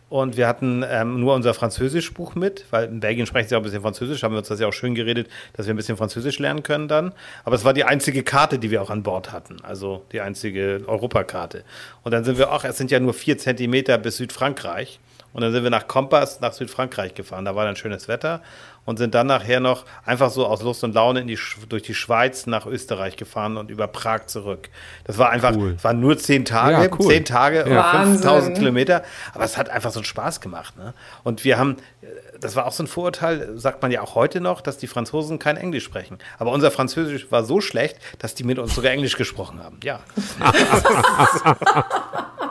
und wir hatten ähm, nur unser Französischbuch mit, weil in Belgien sprechen sie auch ein bisschen Französisch, haben wir uns das ja auch schön geredet, dass wir ein bisschen Französisch lernen können dann. Aber es war die einzige Karte, die wir auch an Bord hatten, also die einzige Europakarte. Und dann sind wir auch, es sind ja nur vier Zentimeter bis Südfrankreich. Und dann sind wir nach Kompass nach Südfrankreich gefahren. Da war dann schönes Wetter und sind dann nachher noch einfach so aus Lust und Laune in die, durch die Schweiz nach Österreich gefahren und über Prag zurück. Das war einfach, cool. waren nur zehn Tage, ja, cool. zehn Tage ja. 5000 Kilometer, aber es hat einfach so einen Spaß gemacht. Ne? Und wir haben, das war auch so ein Vorurteil, sagt man ja auch heute noch, dass die Franzosen kein Englisch sprechen. Aber unser Französisch war so schlecht, dass die mit uns sogar Englisch gesprochen haben. Ja. [laughs]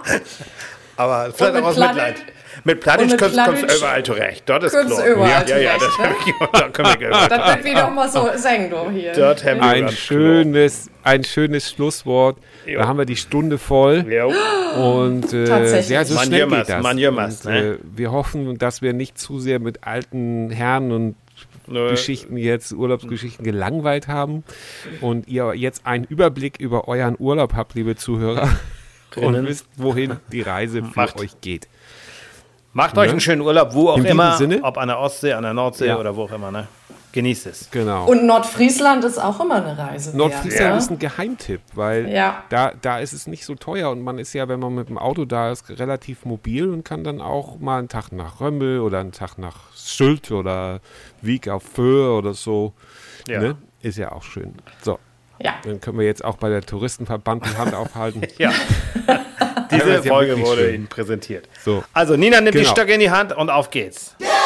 [laughs] aber vielleicht auch aus Mitleid. Mit Plattdeutsch kommst du überall zurecht. Dort ist klar. Überall ja, ja, ja, das, ne? da können wir Das wird wieder mal so singen, du hier. Dort haben wir ein schönes, ein schönes Schlusswort. Jo. Da haben wir die Stunde voll. Jo. Und äh, ja, so schnell geht das. Man und, ne? äh, wir hoffen, dass wir nicht zu sehr mit alten Herren und Nö. Geschichten jetzt, Urlaubsgeschichten gelangweilt haben und ihr jetzt einen Überblick über euren Urlaub habt, liebe Zuhörer, und wisst, wohin die Reise für Macht. euch geht. Macht ne? euch einen schönen Urlaub, wo auch immer. Sinne? Ob an der Ostsee, an der Nordsee ja. oder wo auch immer. Ne? genießt es. Genau. Und Nordfriesland ist auch immer eine Reise. Nordfriesland ja. ist ein Geheimtipp, weil ja. da, da ist es nicht so teuer und man ist ja, wenn man mit dem Auto da ist, relativ mobil und kann dann auch mal einen Tag nach Römmel oder einen Tag nach Sylt oder Wieg auf Föhr oder so. Ja. Ne? Ist ja auch schön. So. Ja. Dann können wir jetzt auch bei der Touristenverband die Hand aufhalten. [laughs] ja. [laughs] Diese Folge wurde schön. Ihnen präsentiert. So. Also Nina nimmt genau. die Stöcke in die Hand und auf geht's. Ja.